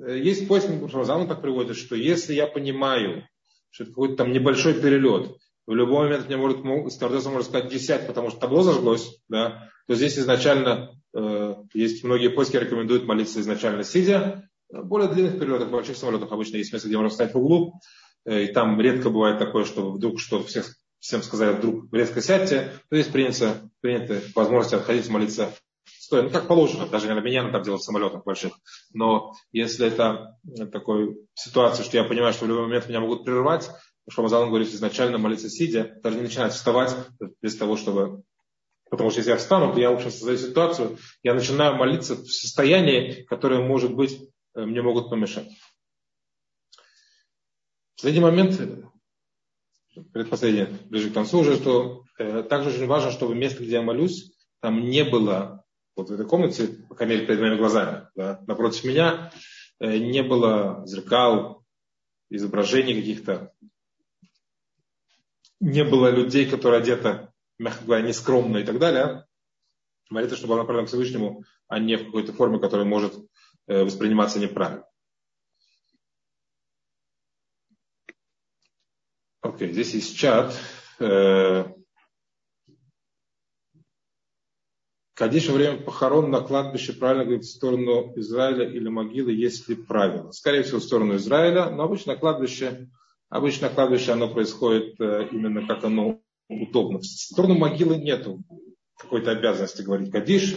Э, есть поиск Рамзан так приводит, что если я понимаю, что это какой-то там небольшой перелет, в любой момент мне может, стюардесса может сказать десять, потому что табло зажглось, да, то здесь изначально э, есть многие поиски рекомендуют молиться изначально сидя. В более длинных перелетах, в больших самолетах обычно есть место, где можно встать в углу, э, и там редко бывает такое, что вдруг что всех, всем сказали, вдруг резко сядьте, то есть принято, принято возможность отходить молиться стоя, ну как положено, даже на меня там делать в самолетах больших. Но если это такой ситуация, что я понимаю, что в любой момент меня могут прервать, что Мазалан говорит изначально молиться сидя, даже не начинать вставать без того, чтобы Потому что если я встану, то я, в общем, создаю ситуацию, я начинаю молиться в состоянии, которое, может быть, э, мне могут помешать. Последний момент, предпоследний, ближе к концу уже, что э, также очень важно, чтобы место, где я молюсь, там не было вот в этой комнате, по крайней мере, перед моими глазами, да, напротив меня э, не было зеркал, изображений каких-то. не было людей, которые одеты, мягко говоря, нескромно и так далее. Молитва, чтобы она направлена к Всевышнему, а не в какой-то форме, которая может э, восприниматься неправильно. Окей, okay, здесь есть чат. Э, Кадиш во время похорон на кладбище правильно говорит в сторону Израиля или могилы, есть ли правило? Скорее всего, в сторону Израиля, но обычно кладбище, обычно кладбище оно происходит э, именно как оно удобно. В сторону могилы нет какой-то обязанности говорить Кадиш.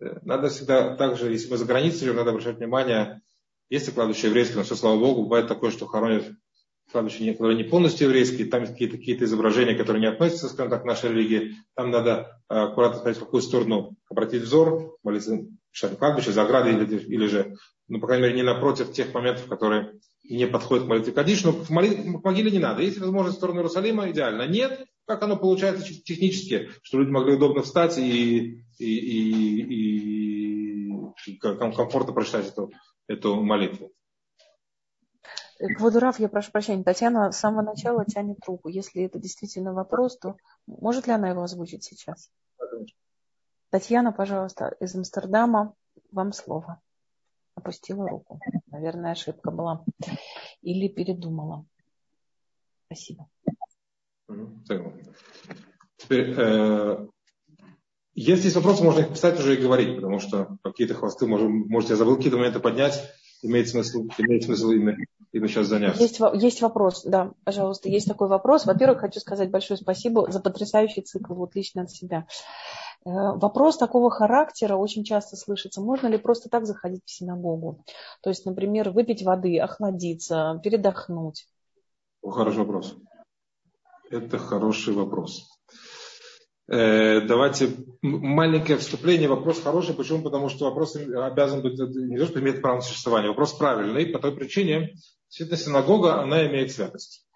Э, надо всегда также, если мы за границей надо обращать внимание, если кладбище еврейское, но все, слава Богу, бывает такое, что хоронят кладбище, которые не полностью еврейские, там какие-то какие изображения, которые не относятся, скажем так, к нашей религии. Там надо э, аккуратно смотреть, в какую сторону обратить взор, молиться кладбище, за оградой или, или же, ну, по крайней мере, не напротив тех моментов, которые не подходят к молитве Кадиш, но к, молитве, к могиле не надо. Если возможность в сторону Иерусалима, идеально. Нет, как оно получается технически, что люди могли удобно встать и, и, и, и комфортно прочитать эту, эту молитву.
Квадурав, я прошу прощения, Татьяна с самого начала тянет руку. Если это действительно вопрос, то может ли она его озвучить сейчас? Татьяна, пожалуйста, из Амстердама, вам слово. Опустила руку. Наверное, ошибка была. Или передумала. Спасибо.
Теперь, э, если есть вопросы, можно их писать уже и говорить, потому что какие-то хвосты, может, можете забыл какие-то моменты поднять, имеет смысл, имеет смысл именно и сейчас заняться.
Есть, есть вопрос, да, пожалуйста, есть такой вопрос. Во-первых, хочу сказать большое спасибо за потрясающий цикл, вот лично от себя. Э, вопрос такого характера очень часто слышится. Можно ли просто так заходить в синагогу? То есть, например, выпить воды, охладиться, передохнуть.
Хороший вопрос. Это хороший вопрос. Э, давайте маленькое вступление. Вопрос хороший. Почему? Потому что вопрос обязан быть не то, что имеет право на существование. Вопрос правильный по той причине, действительно, синагога, она имеет святость.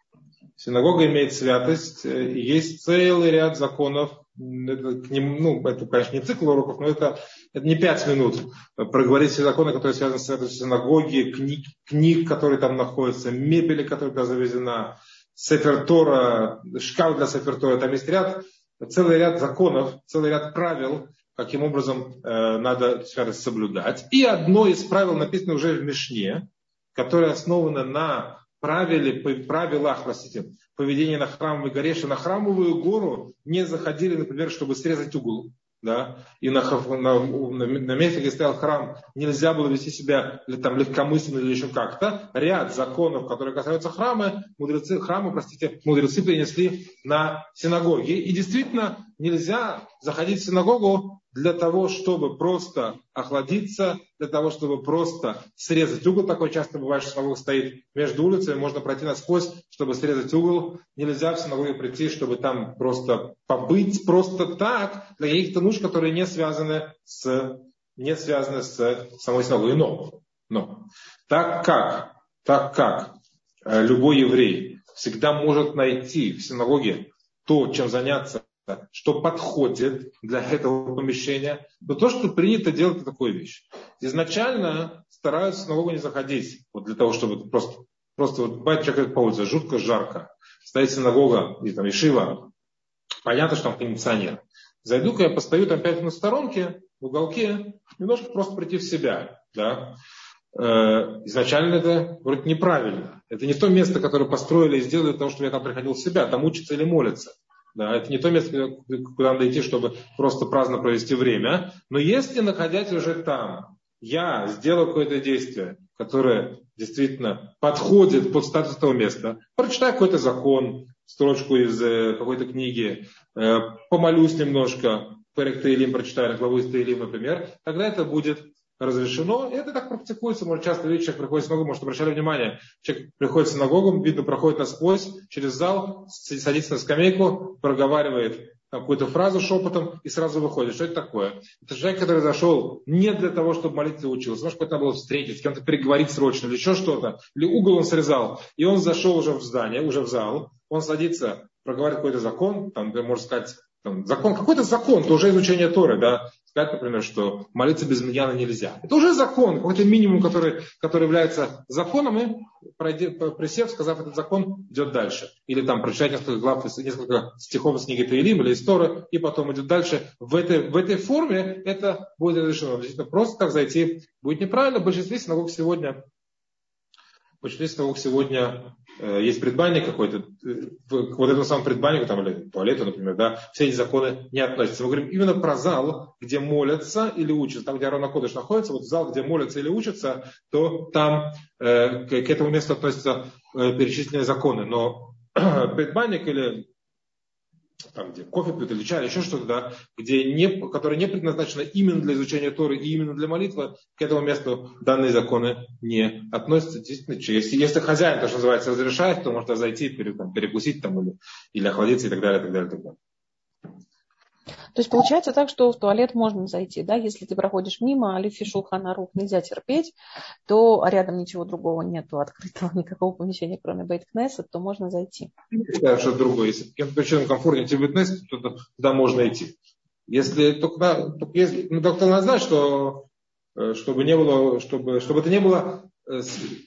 Синагога имеет святость, э, есть целый ряд законов, это, к ним, ну, это, конечно, не цикл уроков, но это, это не пять минут. Проговорить все законы, которые связаны с святостью синагоги, книг, книг, которые там находятся, мебели, которая туда завезена, Сефертора, шкаф для Сефертора, там есть ряд целый ряд законов, целый ряд правил, каким образом э, надо святость соблюдать. И одно из правил написано уже в Мишне, которое основано на правиле, правилах, простите, поведения на храмовой горе, что на храмовую гору не заходили, например, чтобы срезать угол да, и на, на, на, месте, где стоял храм, нельзя было вести себя там, легкомысленно или еще как-то. Ряд законов, которые касаются храма, мудрецы, храма, простите, мудрецы принесли на синагоги. И действительно нельзя заходить в синагогу для того, чтобы просто охладиться, для того, чтобы просто срезать угол. Такое часто бывает, что синагога стоит между улицами, можно пройти насквозь, чтобы срезать угол. Нельзя в синагогу прийти, чтобы там просто побыть просто так, для каких-то нужд, которые не связаны с, не связаны с самой синагогой. Но, но так как, так как э, любой еврей всегда может найти в синагоге то, чем заняться что подходит для этого помещения, но то, что принято делать, это такая вещь. Изначально стараются в синагогу не заходить, вот для того, чтобы просто, просто вот бывает человек по улице, жутко жарко, стоит синагога, или там Ишива, понятно, что там кондиционер. Зайду-ка я постою там пять в сторонке, в уголке, немножко просто прийти в себя. Да? Э, изначально это вроде неправильно. Это не то место, которое построили и сделали для того, чтобы я там приходил в себя, там учиться или молиться. Да, это не то место, куда надо идти, чтобы просто праздно провести время. Но если, находясь уже там, я сделал какое-то действие, которое действительно подходит под статус этого места, прочитаю какой-то закон, строчку из э, какой-то книги, э, помолюсь немножко, Перек Таилим прочитаю, главу из Таилим, например, тогда это будет разрешено. И это так практикуется. Может, часто видите, человек приходит в синагогу, может, обращали внимание, человек приходит в синагогу, видно, проходит насквозь, через зал, садится на скамейку, проговаривает какую-то фразу шепотом и сразу выходит. Что это такое? Это человек, который зашел не для того, чтобы молиться учился. Может быть, надо было встретить, с кем-то переговорить срочно, или еще что-то. Или угол он срезал. И он зашел уже в здание, уже в зал. Он садится, проговаривает какой-то закон, там, можно сказать, там, закон, какой-то закон, это уже изучение Торы, да, сказать, например, что молиться без миньяна нельзя. Это уже закон, какой-то минимум, который, который является законом, и присев, сказав этот закон, идет дальше. Или там прочитать несколько глав, несколько стихов из книги Таилим или из Торы, и потом идет дальше. В этой, в этой форме это будет разрешено. Действительно, просто так зайти будет неправильно. В большинстве синагог сегодня в большинстве синагог сегодня Э, есть предбанник какой-то, э, вот этому самому предбаннику, там, или туалету, например, да, все эти законы не относятся. Мы говорим именно про зал, где молятся или учатся. Там, где Арона Кодыш находится, вот зал, где молятся или учатся, то там э, к, к этому месту относятся э, перечисленные законы. Но предбанник или там, где кофе пьют или чай, еще что-то, да, где не, которое не предназначено именно для изучения Торы и именно для молитвы, к этому месту данные законы не относятся. Действительно, если, если хозяин, то, что называется, разрешает, то можно зайти, пере, там, перекусить там, или, или охладиться и так далее, и так далее, и так далее.
То есть получается так, что в туалет можно зайти, да, если ты проходишь мимо, алифи шулхана рук нельзя терпеть, то а рядом ничего другого нету, открытого никакого помещения, кроме бейткнесса, то можно зайти.
Да, что другое. Если причинам комфортнее тебе бейткнесс, то туда можно идти. Если только, только если, ну, только надо знать, что э, чтобы не было, чтобы, чтобы это не было э,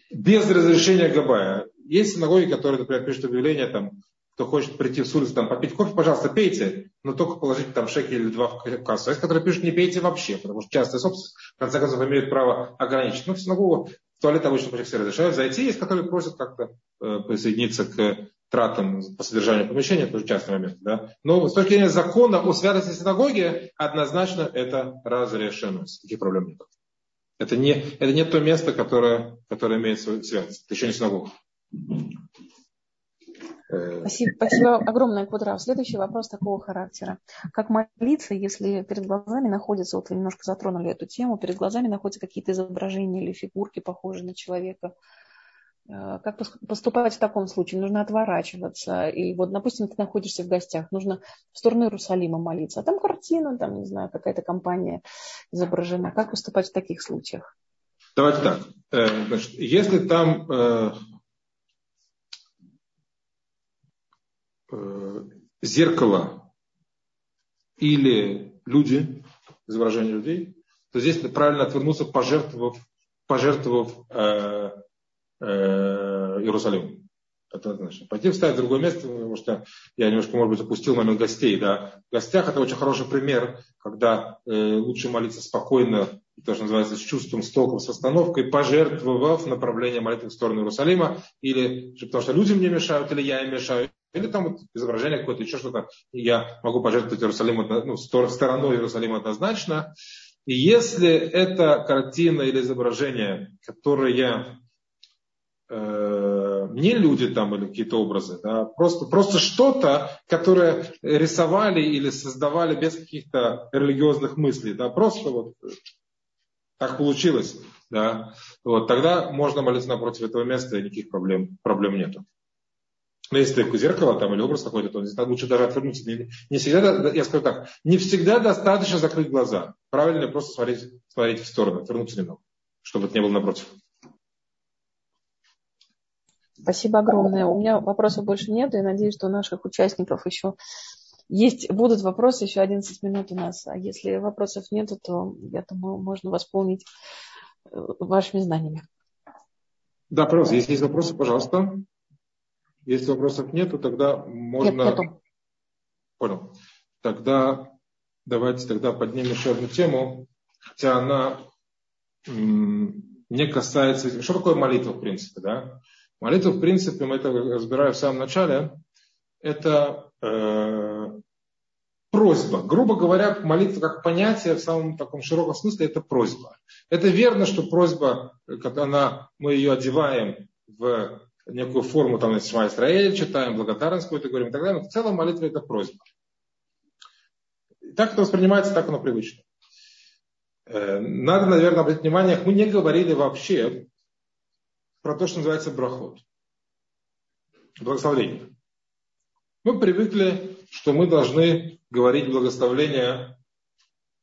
без разрешения Габая. Есть синагоги, которые, например, пишут объявление там, кто хочет прийти в улицы там, попить кофе, пожалуйста, пейте, но только положите там шекель или два в кассу. Есть, которые пишут, не пейте вообще, потому что частная собственность, в конце концов, имеют право ограничить. Но в синагогу, в туалет обычно почти все разрешают зайти. Есть, которые просят как-то э, присоединиться к тратам по содержанию помещения, это уже частный момент. Да? Но с точки зрения закона о святости синагоги, однозначно это разрешено. Таких проблем нет. Это не, это не то место, которое, которое имеет свою святость. Это еще не синагога.
Э, спасибо, спасибо огромное, Квадрав. Следующий вопрос такого характера. Как молиться, если перед глазами находятся, вот вы немножко затронули эту тему, перед глазами находятся какие-то изображения или фигурки, похожие на человека. Э, как поступать в таком случае? Нужно отворачиваться. И вот, допустим, ты находишься в гостях, нужно в сторону Иерусалима молиться. А там картина, там, не знаю, какая-то компания изображена. Как поступать в таких случаях?
Давайте так. Э, если там э, зеркало или люди, изображение людей, то здесь правильно отвернуться, пожертвовав, пожертвовав э, э, Иерусалим. Это значит. Пойти встать в другое место, потому что я немножко, может быть, упустил момент гостей. Да. В гостях это очень хороший пример, когда э, лучше молиться спокойно, то, что называется, с чувством, с толком, с остановкой, пожертвовав направление молитвы в сторону Иерусалима, или потому что люди мне мешают, или я им мешаю, или там вот изображение какое-то, еще что-то. Я могу пожертвовать Иерусалим, ну, стороной Иерусалима однозначно. И если это картина или изображение, которое э, не люди там или какие-то образы, да, просто, просто что-то, которое рисовали или создавали без каких-то религиозных мыслей, да, просто вот так получилось, да, вот, тогда можно молиться напротив этого места, и никаких проблем, проблем нету. Но если зеркало там или образ какой-то, то лучше даже отвернуться. Не, не всегда, я скажу так, не всегда достаточно закрыть глаза. Правильно просто смотреть, смотреть в сторону, отвернуться немного, чтобы это не было напротив.
Спасибо огромное. У меня вопросов больше нет, и надеюсь, что у наших участников еще есть, будут вопросы, еще 11 минут у нас. А если вопросов нет, то, я думаю, можно восполнить э, вашими знаниями.
Да, пожалуйста, если есть вопросы, пожалуйста. Если вопросов нет, то тогда можно... Нет, нету. Понял. Тогда давайте тогда поднимем еще одну тему, хотя она не касается... Что такое молитва, в принципе, да? Молитва, в принципе, мы это разбираем в самом начале, это э, просьба. Грубо говоря, молитва как понятие в самом таком широком смысле это просьба. Это верно, что просьба, когда она, мы ее одеваем в некую форму, там, Шма читаем, благодарность какую-то говорим и так далее, но в целом молитва это просьба. так это воспринимается, так оно привычно. Э, надо, наверное, обратить внимание, мы не говорили вообще про то, что называется брахот. Благословление. Мы привыкли, что мы должны говорить благословление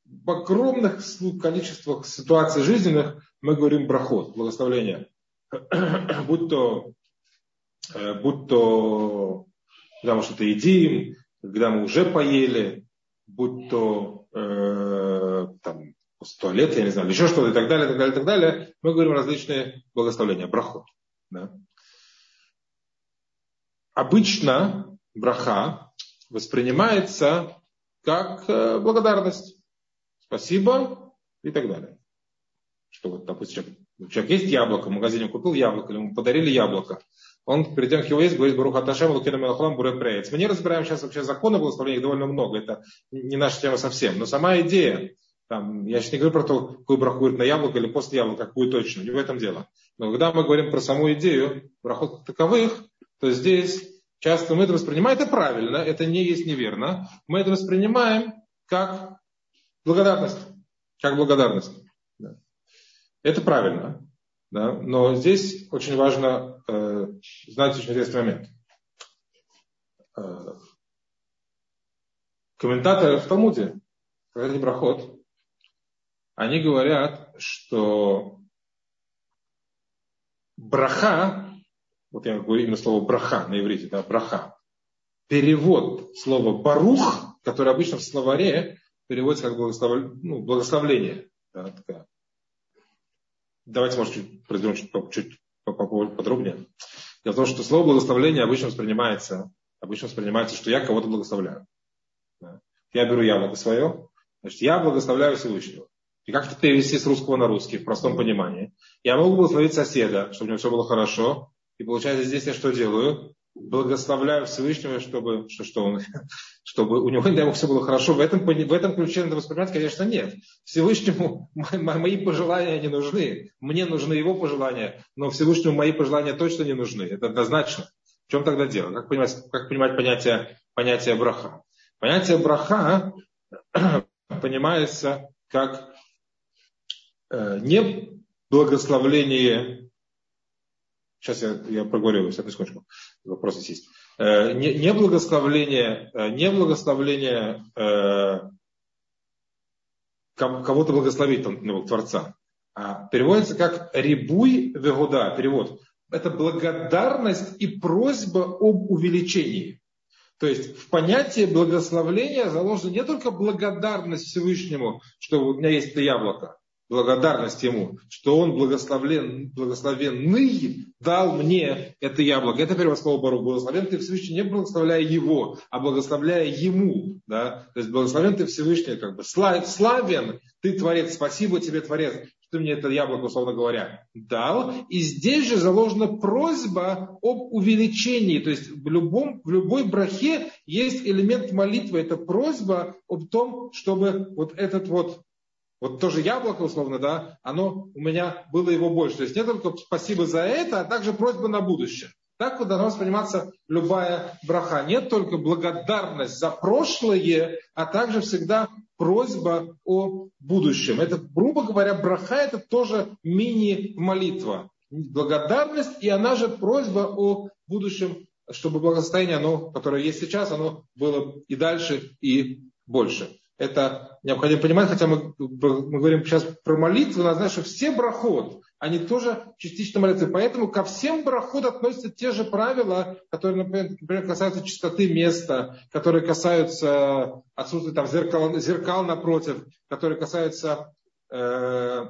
в огромных количествах ситуаций жизненных мы говорим брахот, благословление. Будь то будь то когда мы что-то едим, когда мы уже поели, будь то э, там, туалет, я не знаю, еще что-то и так далее, так далее, так далее, мы говорим различные благословления, брахот. Да. Обычно браха воспринимается как э, благодарность. Спасибо и так далее. Что вот, допустим, человек, человек есть яблоко, в магазине купил яблоко, или ему подарили яблоко. Он перед тем, как его есть, говорит, Баруха Ташем, Лукина Мелахлам, Буре Преец. Мы не разбираем сейчас вообще законы благословения, их довольно много. Это не наша тема совсем. Но сама идея, там, я сейчас не говорю про то, какую браху говорит на яблоко или после яблока, какую точно, не в этом дело. Но когда мы говорим про саму идею брахот таковых, то здесь часто мы это воспринимаем, это правильно, это не есть неверно. Мы это воспринимаем как благодарность. Как благодарность. Да. Это правильно. Да? Но здесь очень важно э, знать очень интересный момент. Э, комментаторы в Талмуде, когда брахот, они говорят, что браха, вот я говорю именно слово браха на иврите, да, браха, перевод слова барух, который обычно в словаре переводится как благослов... ну, благословление. Да, такая. Давайте, может, чуть произведем чуть, чуть подробнее. Дело в том, что слово благословление обычно воспринимается, обычно воспринимается, что я кого-то благословляю. Я беру яблоко свое, значит, я благословляю Всевышнего. И как это перевести с русского на русский в простом понимании? Я могу благословить соседа, чтобы у него все было хорошо. И получается, здесь я что делаю? Благословляю Всевышнего, чтобы, что, что он, чтобы у него, дай Бог, все было хорошо. В этом, в этом ключе надо воспринимать, конечно, нет. Всевышнему мои пожелания не нужны. Мне нужны его пожелания, но Всевышнему мои пожелания точно не нужны. Это однозначно. В чем тогда дело? Как понимать, как понимать понятие, понятие браха? Понятие браха понимается как Э, не благословление, сейчас я, я проговорю, одну секундочку, вопрос есть. Э, не, не благословление, э, не благословление кого-то благословить, там, ну, Творца, а переводится как рибуй вегуда, перевод. Это благодарность и просьба об увеличении. То есть в понятии благословления заложена не только благодарность Всевышнему, что у меня есть это яблоко, благодарность ему, что он благословлен, благословенный дал мне это яблоко. Это первое слово Бару. Благословен ты Всевышний, не благословляя его, а благословляя ему. Да? То есть благословен ты Всевышний, как бы славен ты Творец, спасибо тебе, Творец, что мне это яблоко, условно говоря, дал. И здесь же заложена просьба об увеличении. То есть в, любом, в любой брахе есть элемент молитвы. Это просьба об том, чтобы вот этот вот вот тоже яблоко, условно, да, оно у меня было его больше. То есть не только спасибо за это, а также просьба на будущее. Так вот должна восприниматься любая браха. Нет только благодарность за прошлое, а также всегда просьба о будущем. Это, грубо говоря, браха это тоже мини-молитва. Благодарность, и она же просьба о будущем, чтобы благосостояние, оно, которое есть сейчас, оно было и дальше, и больше. Это необходимо понимать, хотя мы, мы говорим сейчас про молитву, надо знать, что все брахот, они тоже частично молитвы. Поэтому ко всем брахот относятся те же правила, которые, например, касаются чистоты места, которые касаются отсутствия там, зеркал, зеркал напротив, которые касаются э,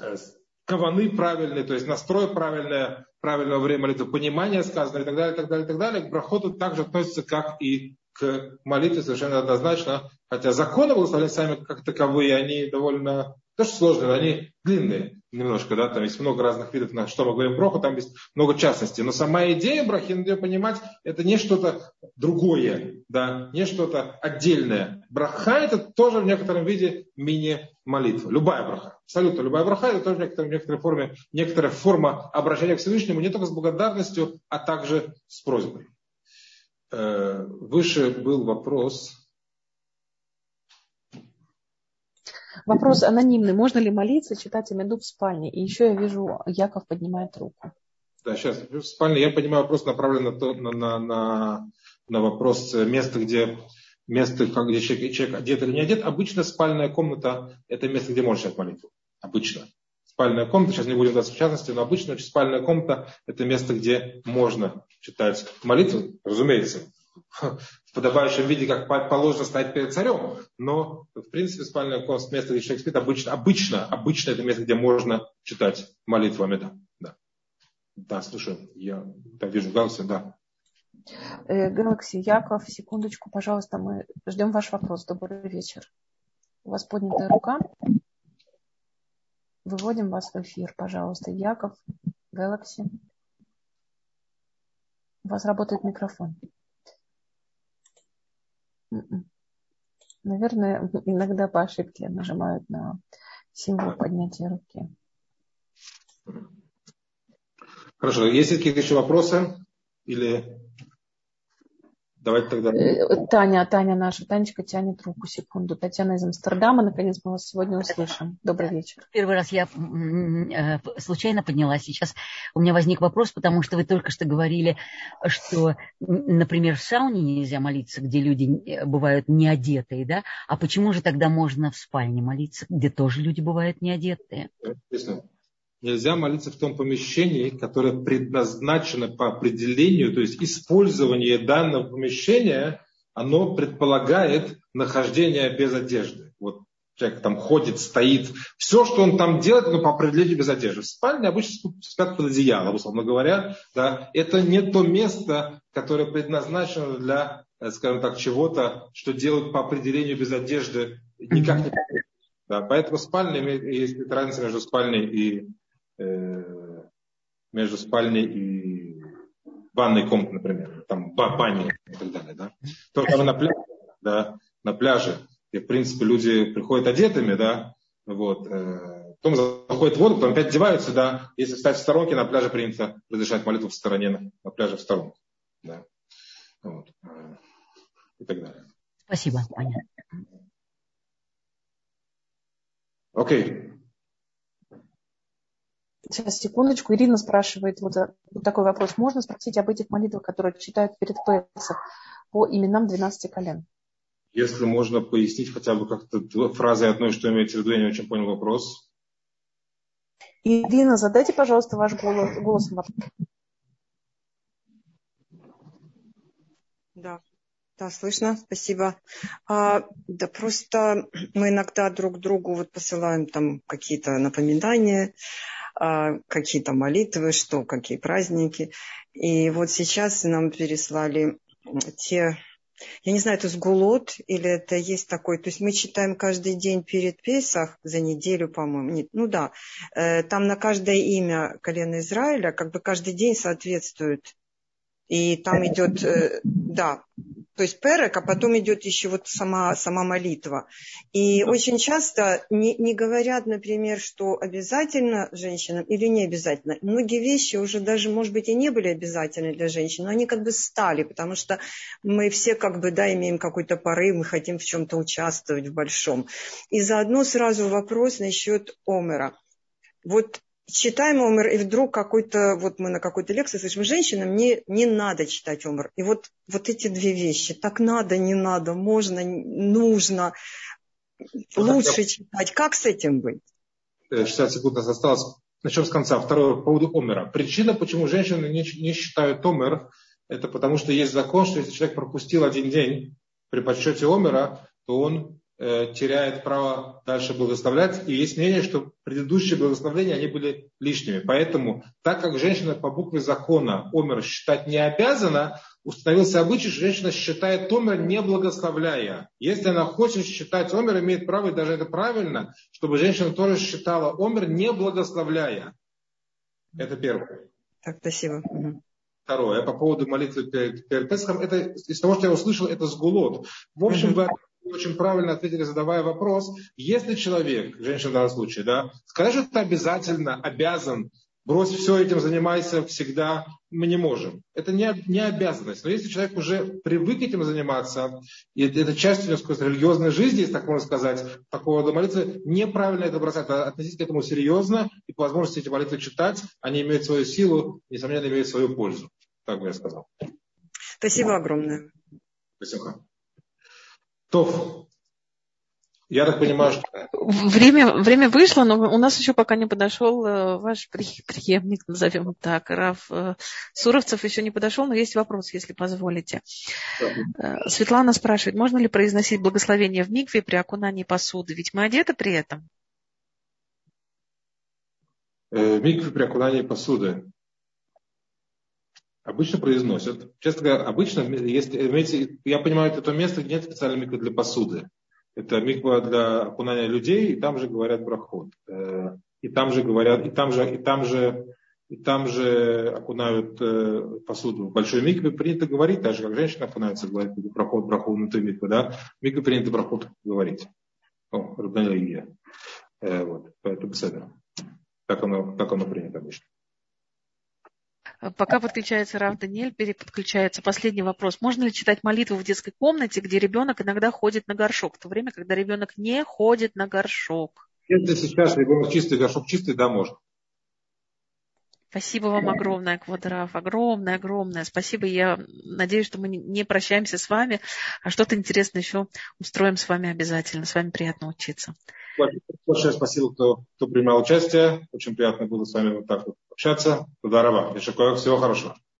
э, каваны правильные, то есть настрой правильное, правильного времени молитвы, понимание сказанного и так далее, и так далее, и так далее. К брахоту также относятся, как и к молитве совершенно однозначно, хотя законы благословения сами как таковые, они довольно тоже сложные, они длинные немножко, да, там есть много разных видов, на что мы говорим броху, там есть много частностей. Но сама идея брахи, надо ее понимать, это не что-то другое, да, не что-то отдельное. Браха это тоже в некотором виде мини-молитва. Любая браха. Абсолютно любая браха это тоже в некоторой, в некоторой форме, некоторая форма обращения к Всевышнему, не только с благодарностью, а также с просьбой. Э, выше был вопрос.
Вопрос анонимный. Можно ли молиться, читать Амиду в спальне? И еще я вижу, Яков поднимает руку.
Да, сейчас. В спальне я понимаю, вопрос направлен на, на, на, на вопрос места, где место, где человек, человек одет или не одет. Обычно спальная комната – это место, где можно читать молитву. Обычно. Спальная комната, сейчас не будем в частности, но обычно спальная комната – это место, где можно читать молитву, разумеется. в подобающем виде, как положено стать перед царем. Но, в принципе, спальное место, где человек спит, обычно, обычно, обычно это место, где можно читать молитвами. Да, да. да слушаю. Я так вижу Галси, да.
Галакси, Яков, секундочку, пожалуйста, мы ждем ваш вопрос. Добрый вечер. У вас поднятая рука. Выводим вас в эфир, пожалуйста. Яков, Galaxy. У вас работает микрофон. М-м. Наверное, иногда по ошибке нажимают на символ поднятия руки.
Хорошо. Есть какие-то еще вопросы? Или Давайте тогда... Э,
Таня, Таня наша, Танечка тянет руку, секунду. Татьяна из Амстердама, наконец мы вас сегодня услышим. Добрый вечер.
Первый раз я э, случайно подняла. Сейчас у меня возник вопрос, потому что вы только что говорили, что, например, в сауне нельзя молиться, где люди э, бывают не одетые, да? А почему же тогда можно в спальне молиться, где тоже люди бывают не одетые?
Естественно нельзя молиться в том помещении, которое предназначено по определению, то есть использование данного помещения, оно предполагает нахождение без одежды. Вот человек там ходит, стоит. Все, что он там делает, оно по определению без одежды. В спальне обычно спят под одеялом, условно говоря. Да. Это не то место, которое предназначено для, э, скажем так, чего-то, что делают по определению без одежды. Никак не да, поэтому спальня, есть разница между спальней и между спальней и ванной комнатой, например, там бани и так далее. Да? То же на пляже, да, на пляже, где, в принципе, люди приходят одетыми, да, вот, э, потом заходят в воду, потом опять одеваются, да, если встать в сторонке, на пляже принято разрешать молитву в стороне, на, на пляже в сторонке, да, вот, э, и так далее.
Спасибо, понятно.
Окей.
Сейчас, секундочку. Ирина спрашивает вот, вот такой вопрос. Можно спросить об этих молитвах, которые читают перед Песах по именам 12 колен?
Если можно пояснить хотя бы как-то фразой одной, что имеется в виду, я не очень понял вопрос.
Ирина, задайте, пожалуйста, ваш голос. голос
да. Да, слышно, спасибо. А, да просто мы иногда друг другу вот посылаем там какие-то напоминания, а, какие-то молитвы, что, какие праздники. И вот сейчас нам переслали те я не знаю, это сгулот или это есть такой, то есть мы читаем каждый день перед Песах за неделю, по-моему, нет, ну да, э, там на каждое имя колена Израиля как бы каждый день соответствует, и там идет, э, да, то есть перек, а потом идет еще вот сама, сама молитва. И очень часто не, не говорят, например, что обязательно женщинам или не обязательно. Многие вещи уже даже, может быть, и не были обязательны для женщин, но они как бы стали, потому что мы все как бы, да, имеем какой-то порыв, мы хотим в чем-то участвовать в большом. И заодно сразу вопрос насчет Омера. Вот читаем Омер, и вдруг какой-то, вот мы на какой-то лекции слышим, женщинам не, не надо читать Омер. И вот, вот эти две вещи, так надо, не надо, можно, нужно, лучше я... читать. Как с этим быть?
60 э, секунд нас осталось. Начнем с конца. Второе, по поводу Омера. Причина, почему женщины не, не считают Омер, это потому что есть закон, что если человек пропустил один день при подсчете Омера, то он теряет право дальше благословлять. И есть мнение, что предыдущие благословления, они были лишними. Поэтому, так как женщина по букве закона Омер считать не обязана, установился обычай, что женщина считает Омер не благословляя. Если она хочет считать Омер, имеет право, и даже это правильно, чтобы женщина тоже считала Омер не благословляя. Это первое.
Так, спасибо.
Второе, по поводу молитвы перед, перед Песхом, это из того, что я услышал, это сгулот. В общем, вы очень правильно ответили, задавая вопрос. Если человек, женщина в данном случае, да, скажет, что ты обязательно обязан брось все этим, занимайся всегда, мы не можем. Это не, не обязанность. Но если человек уже привык этим заниматься, и это часть его религиозной жизни, если так можно сказать, такого рода молитвы, неправильно это бросать. А относиться к этому серьезно, и по возможности эти молитвы читать, они имеют свою силу, несомненно, имеют свою пользу. Так бы я сказал.
Спасибо огромное.
Спасибо. То, Я так понимаю, что...
Время, время вышло, но у нас еще пока не подошел э, ваш преемник, назовем так. Раф э, Суровцев еще не подошел, но есть вопрос, если позволите. Да. Светлана спрашивает, можно ли произносить благословение в микве при окунании посуды? Ведь мы одеты при этом.
Микве при окунании посуды обычно произносят. Честно говоря, обычно, если, я понимаю, это то место, где нет специальной миквы для посуды. Это миква для окунания людей, и там же говорят брахот. Э, и там же говорят, и там же, и там же, и там же окунают э, посуду. В большой микве принято говорить, даже как женщина окунается, говорит проход, брахот внутри миквы, да, микве принято брахот говорить. О, Рабдания э, Вот, поэтому беседа. Так оно, так оно принято обычно.
Пока подключается Рав Даниэль, переподключается последний вопрос. Можно ли читать молитву в детской комнате, где ребенок иногда ходит на горшок, в то время, когда ребенок не ходит на горшок?
Если сейчас ребенок чистый, горшок чистый, да, можно.
Спасибо вам огромное, Квадраф. Огромное, огромное. Спасибо. Я надеюсь, что мы не прощаемся с вами, а что-то интересное еще устроим с вами обязательно. С вами приятно учиться.
Большое спасибо, кто, кто принимал участие. Очень приятно было с вами вот так вот общаться. Туда Всего хорошего.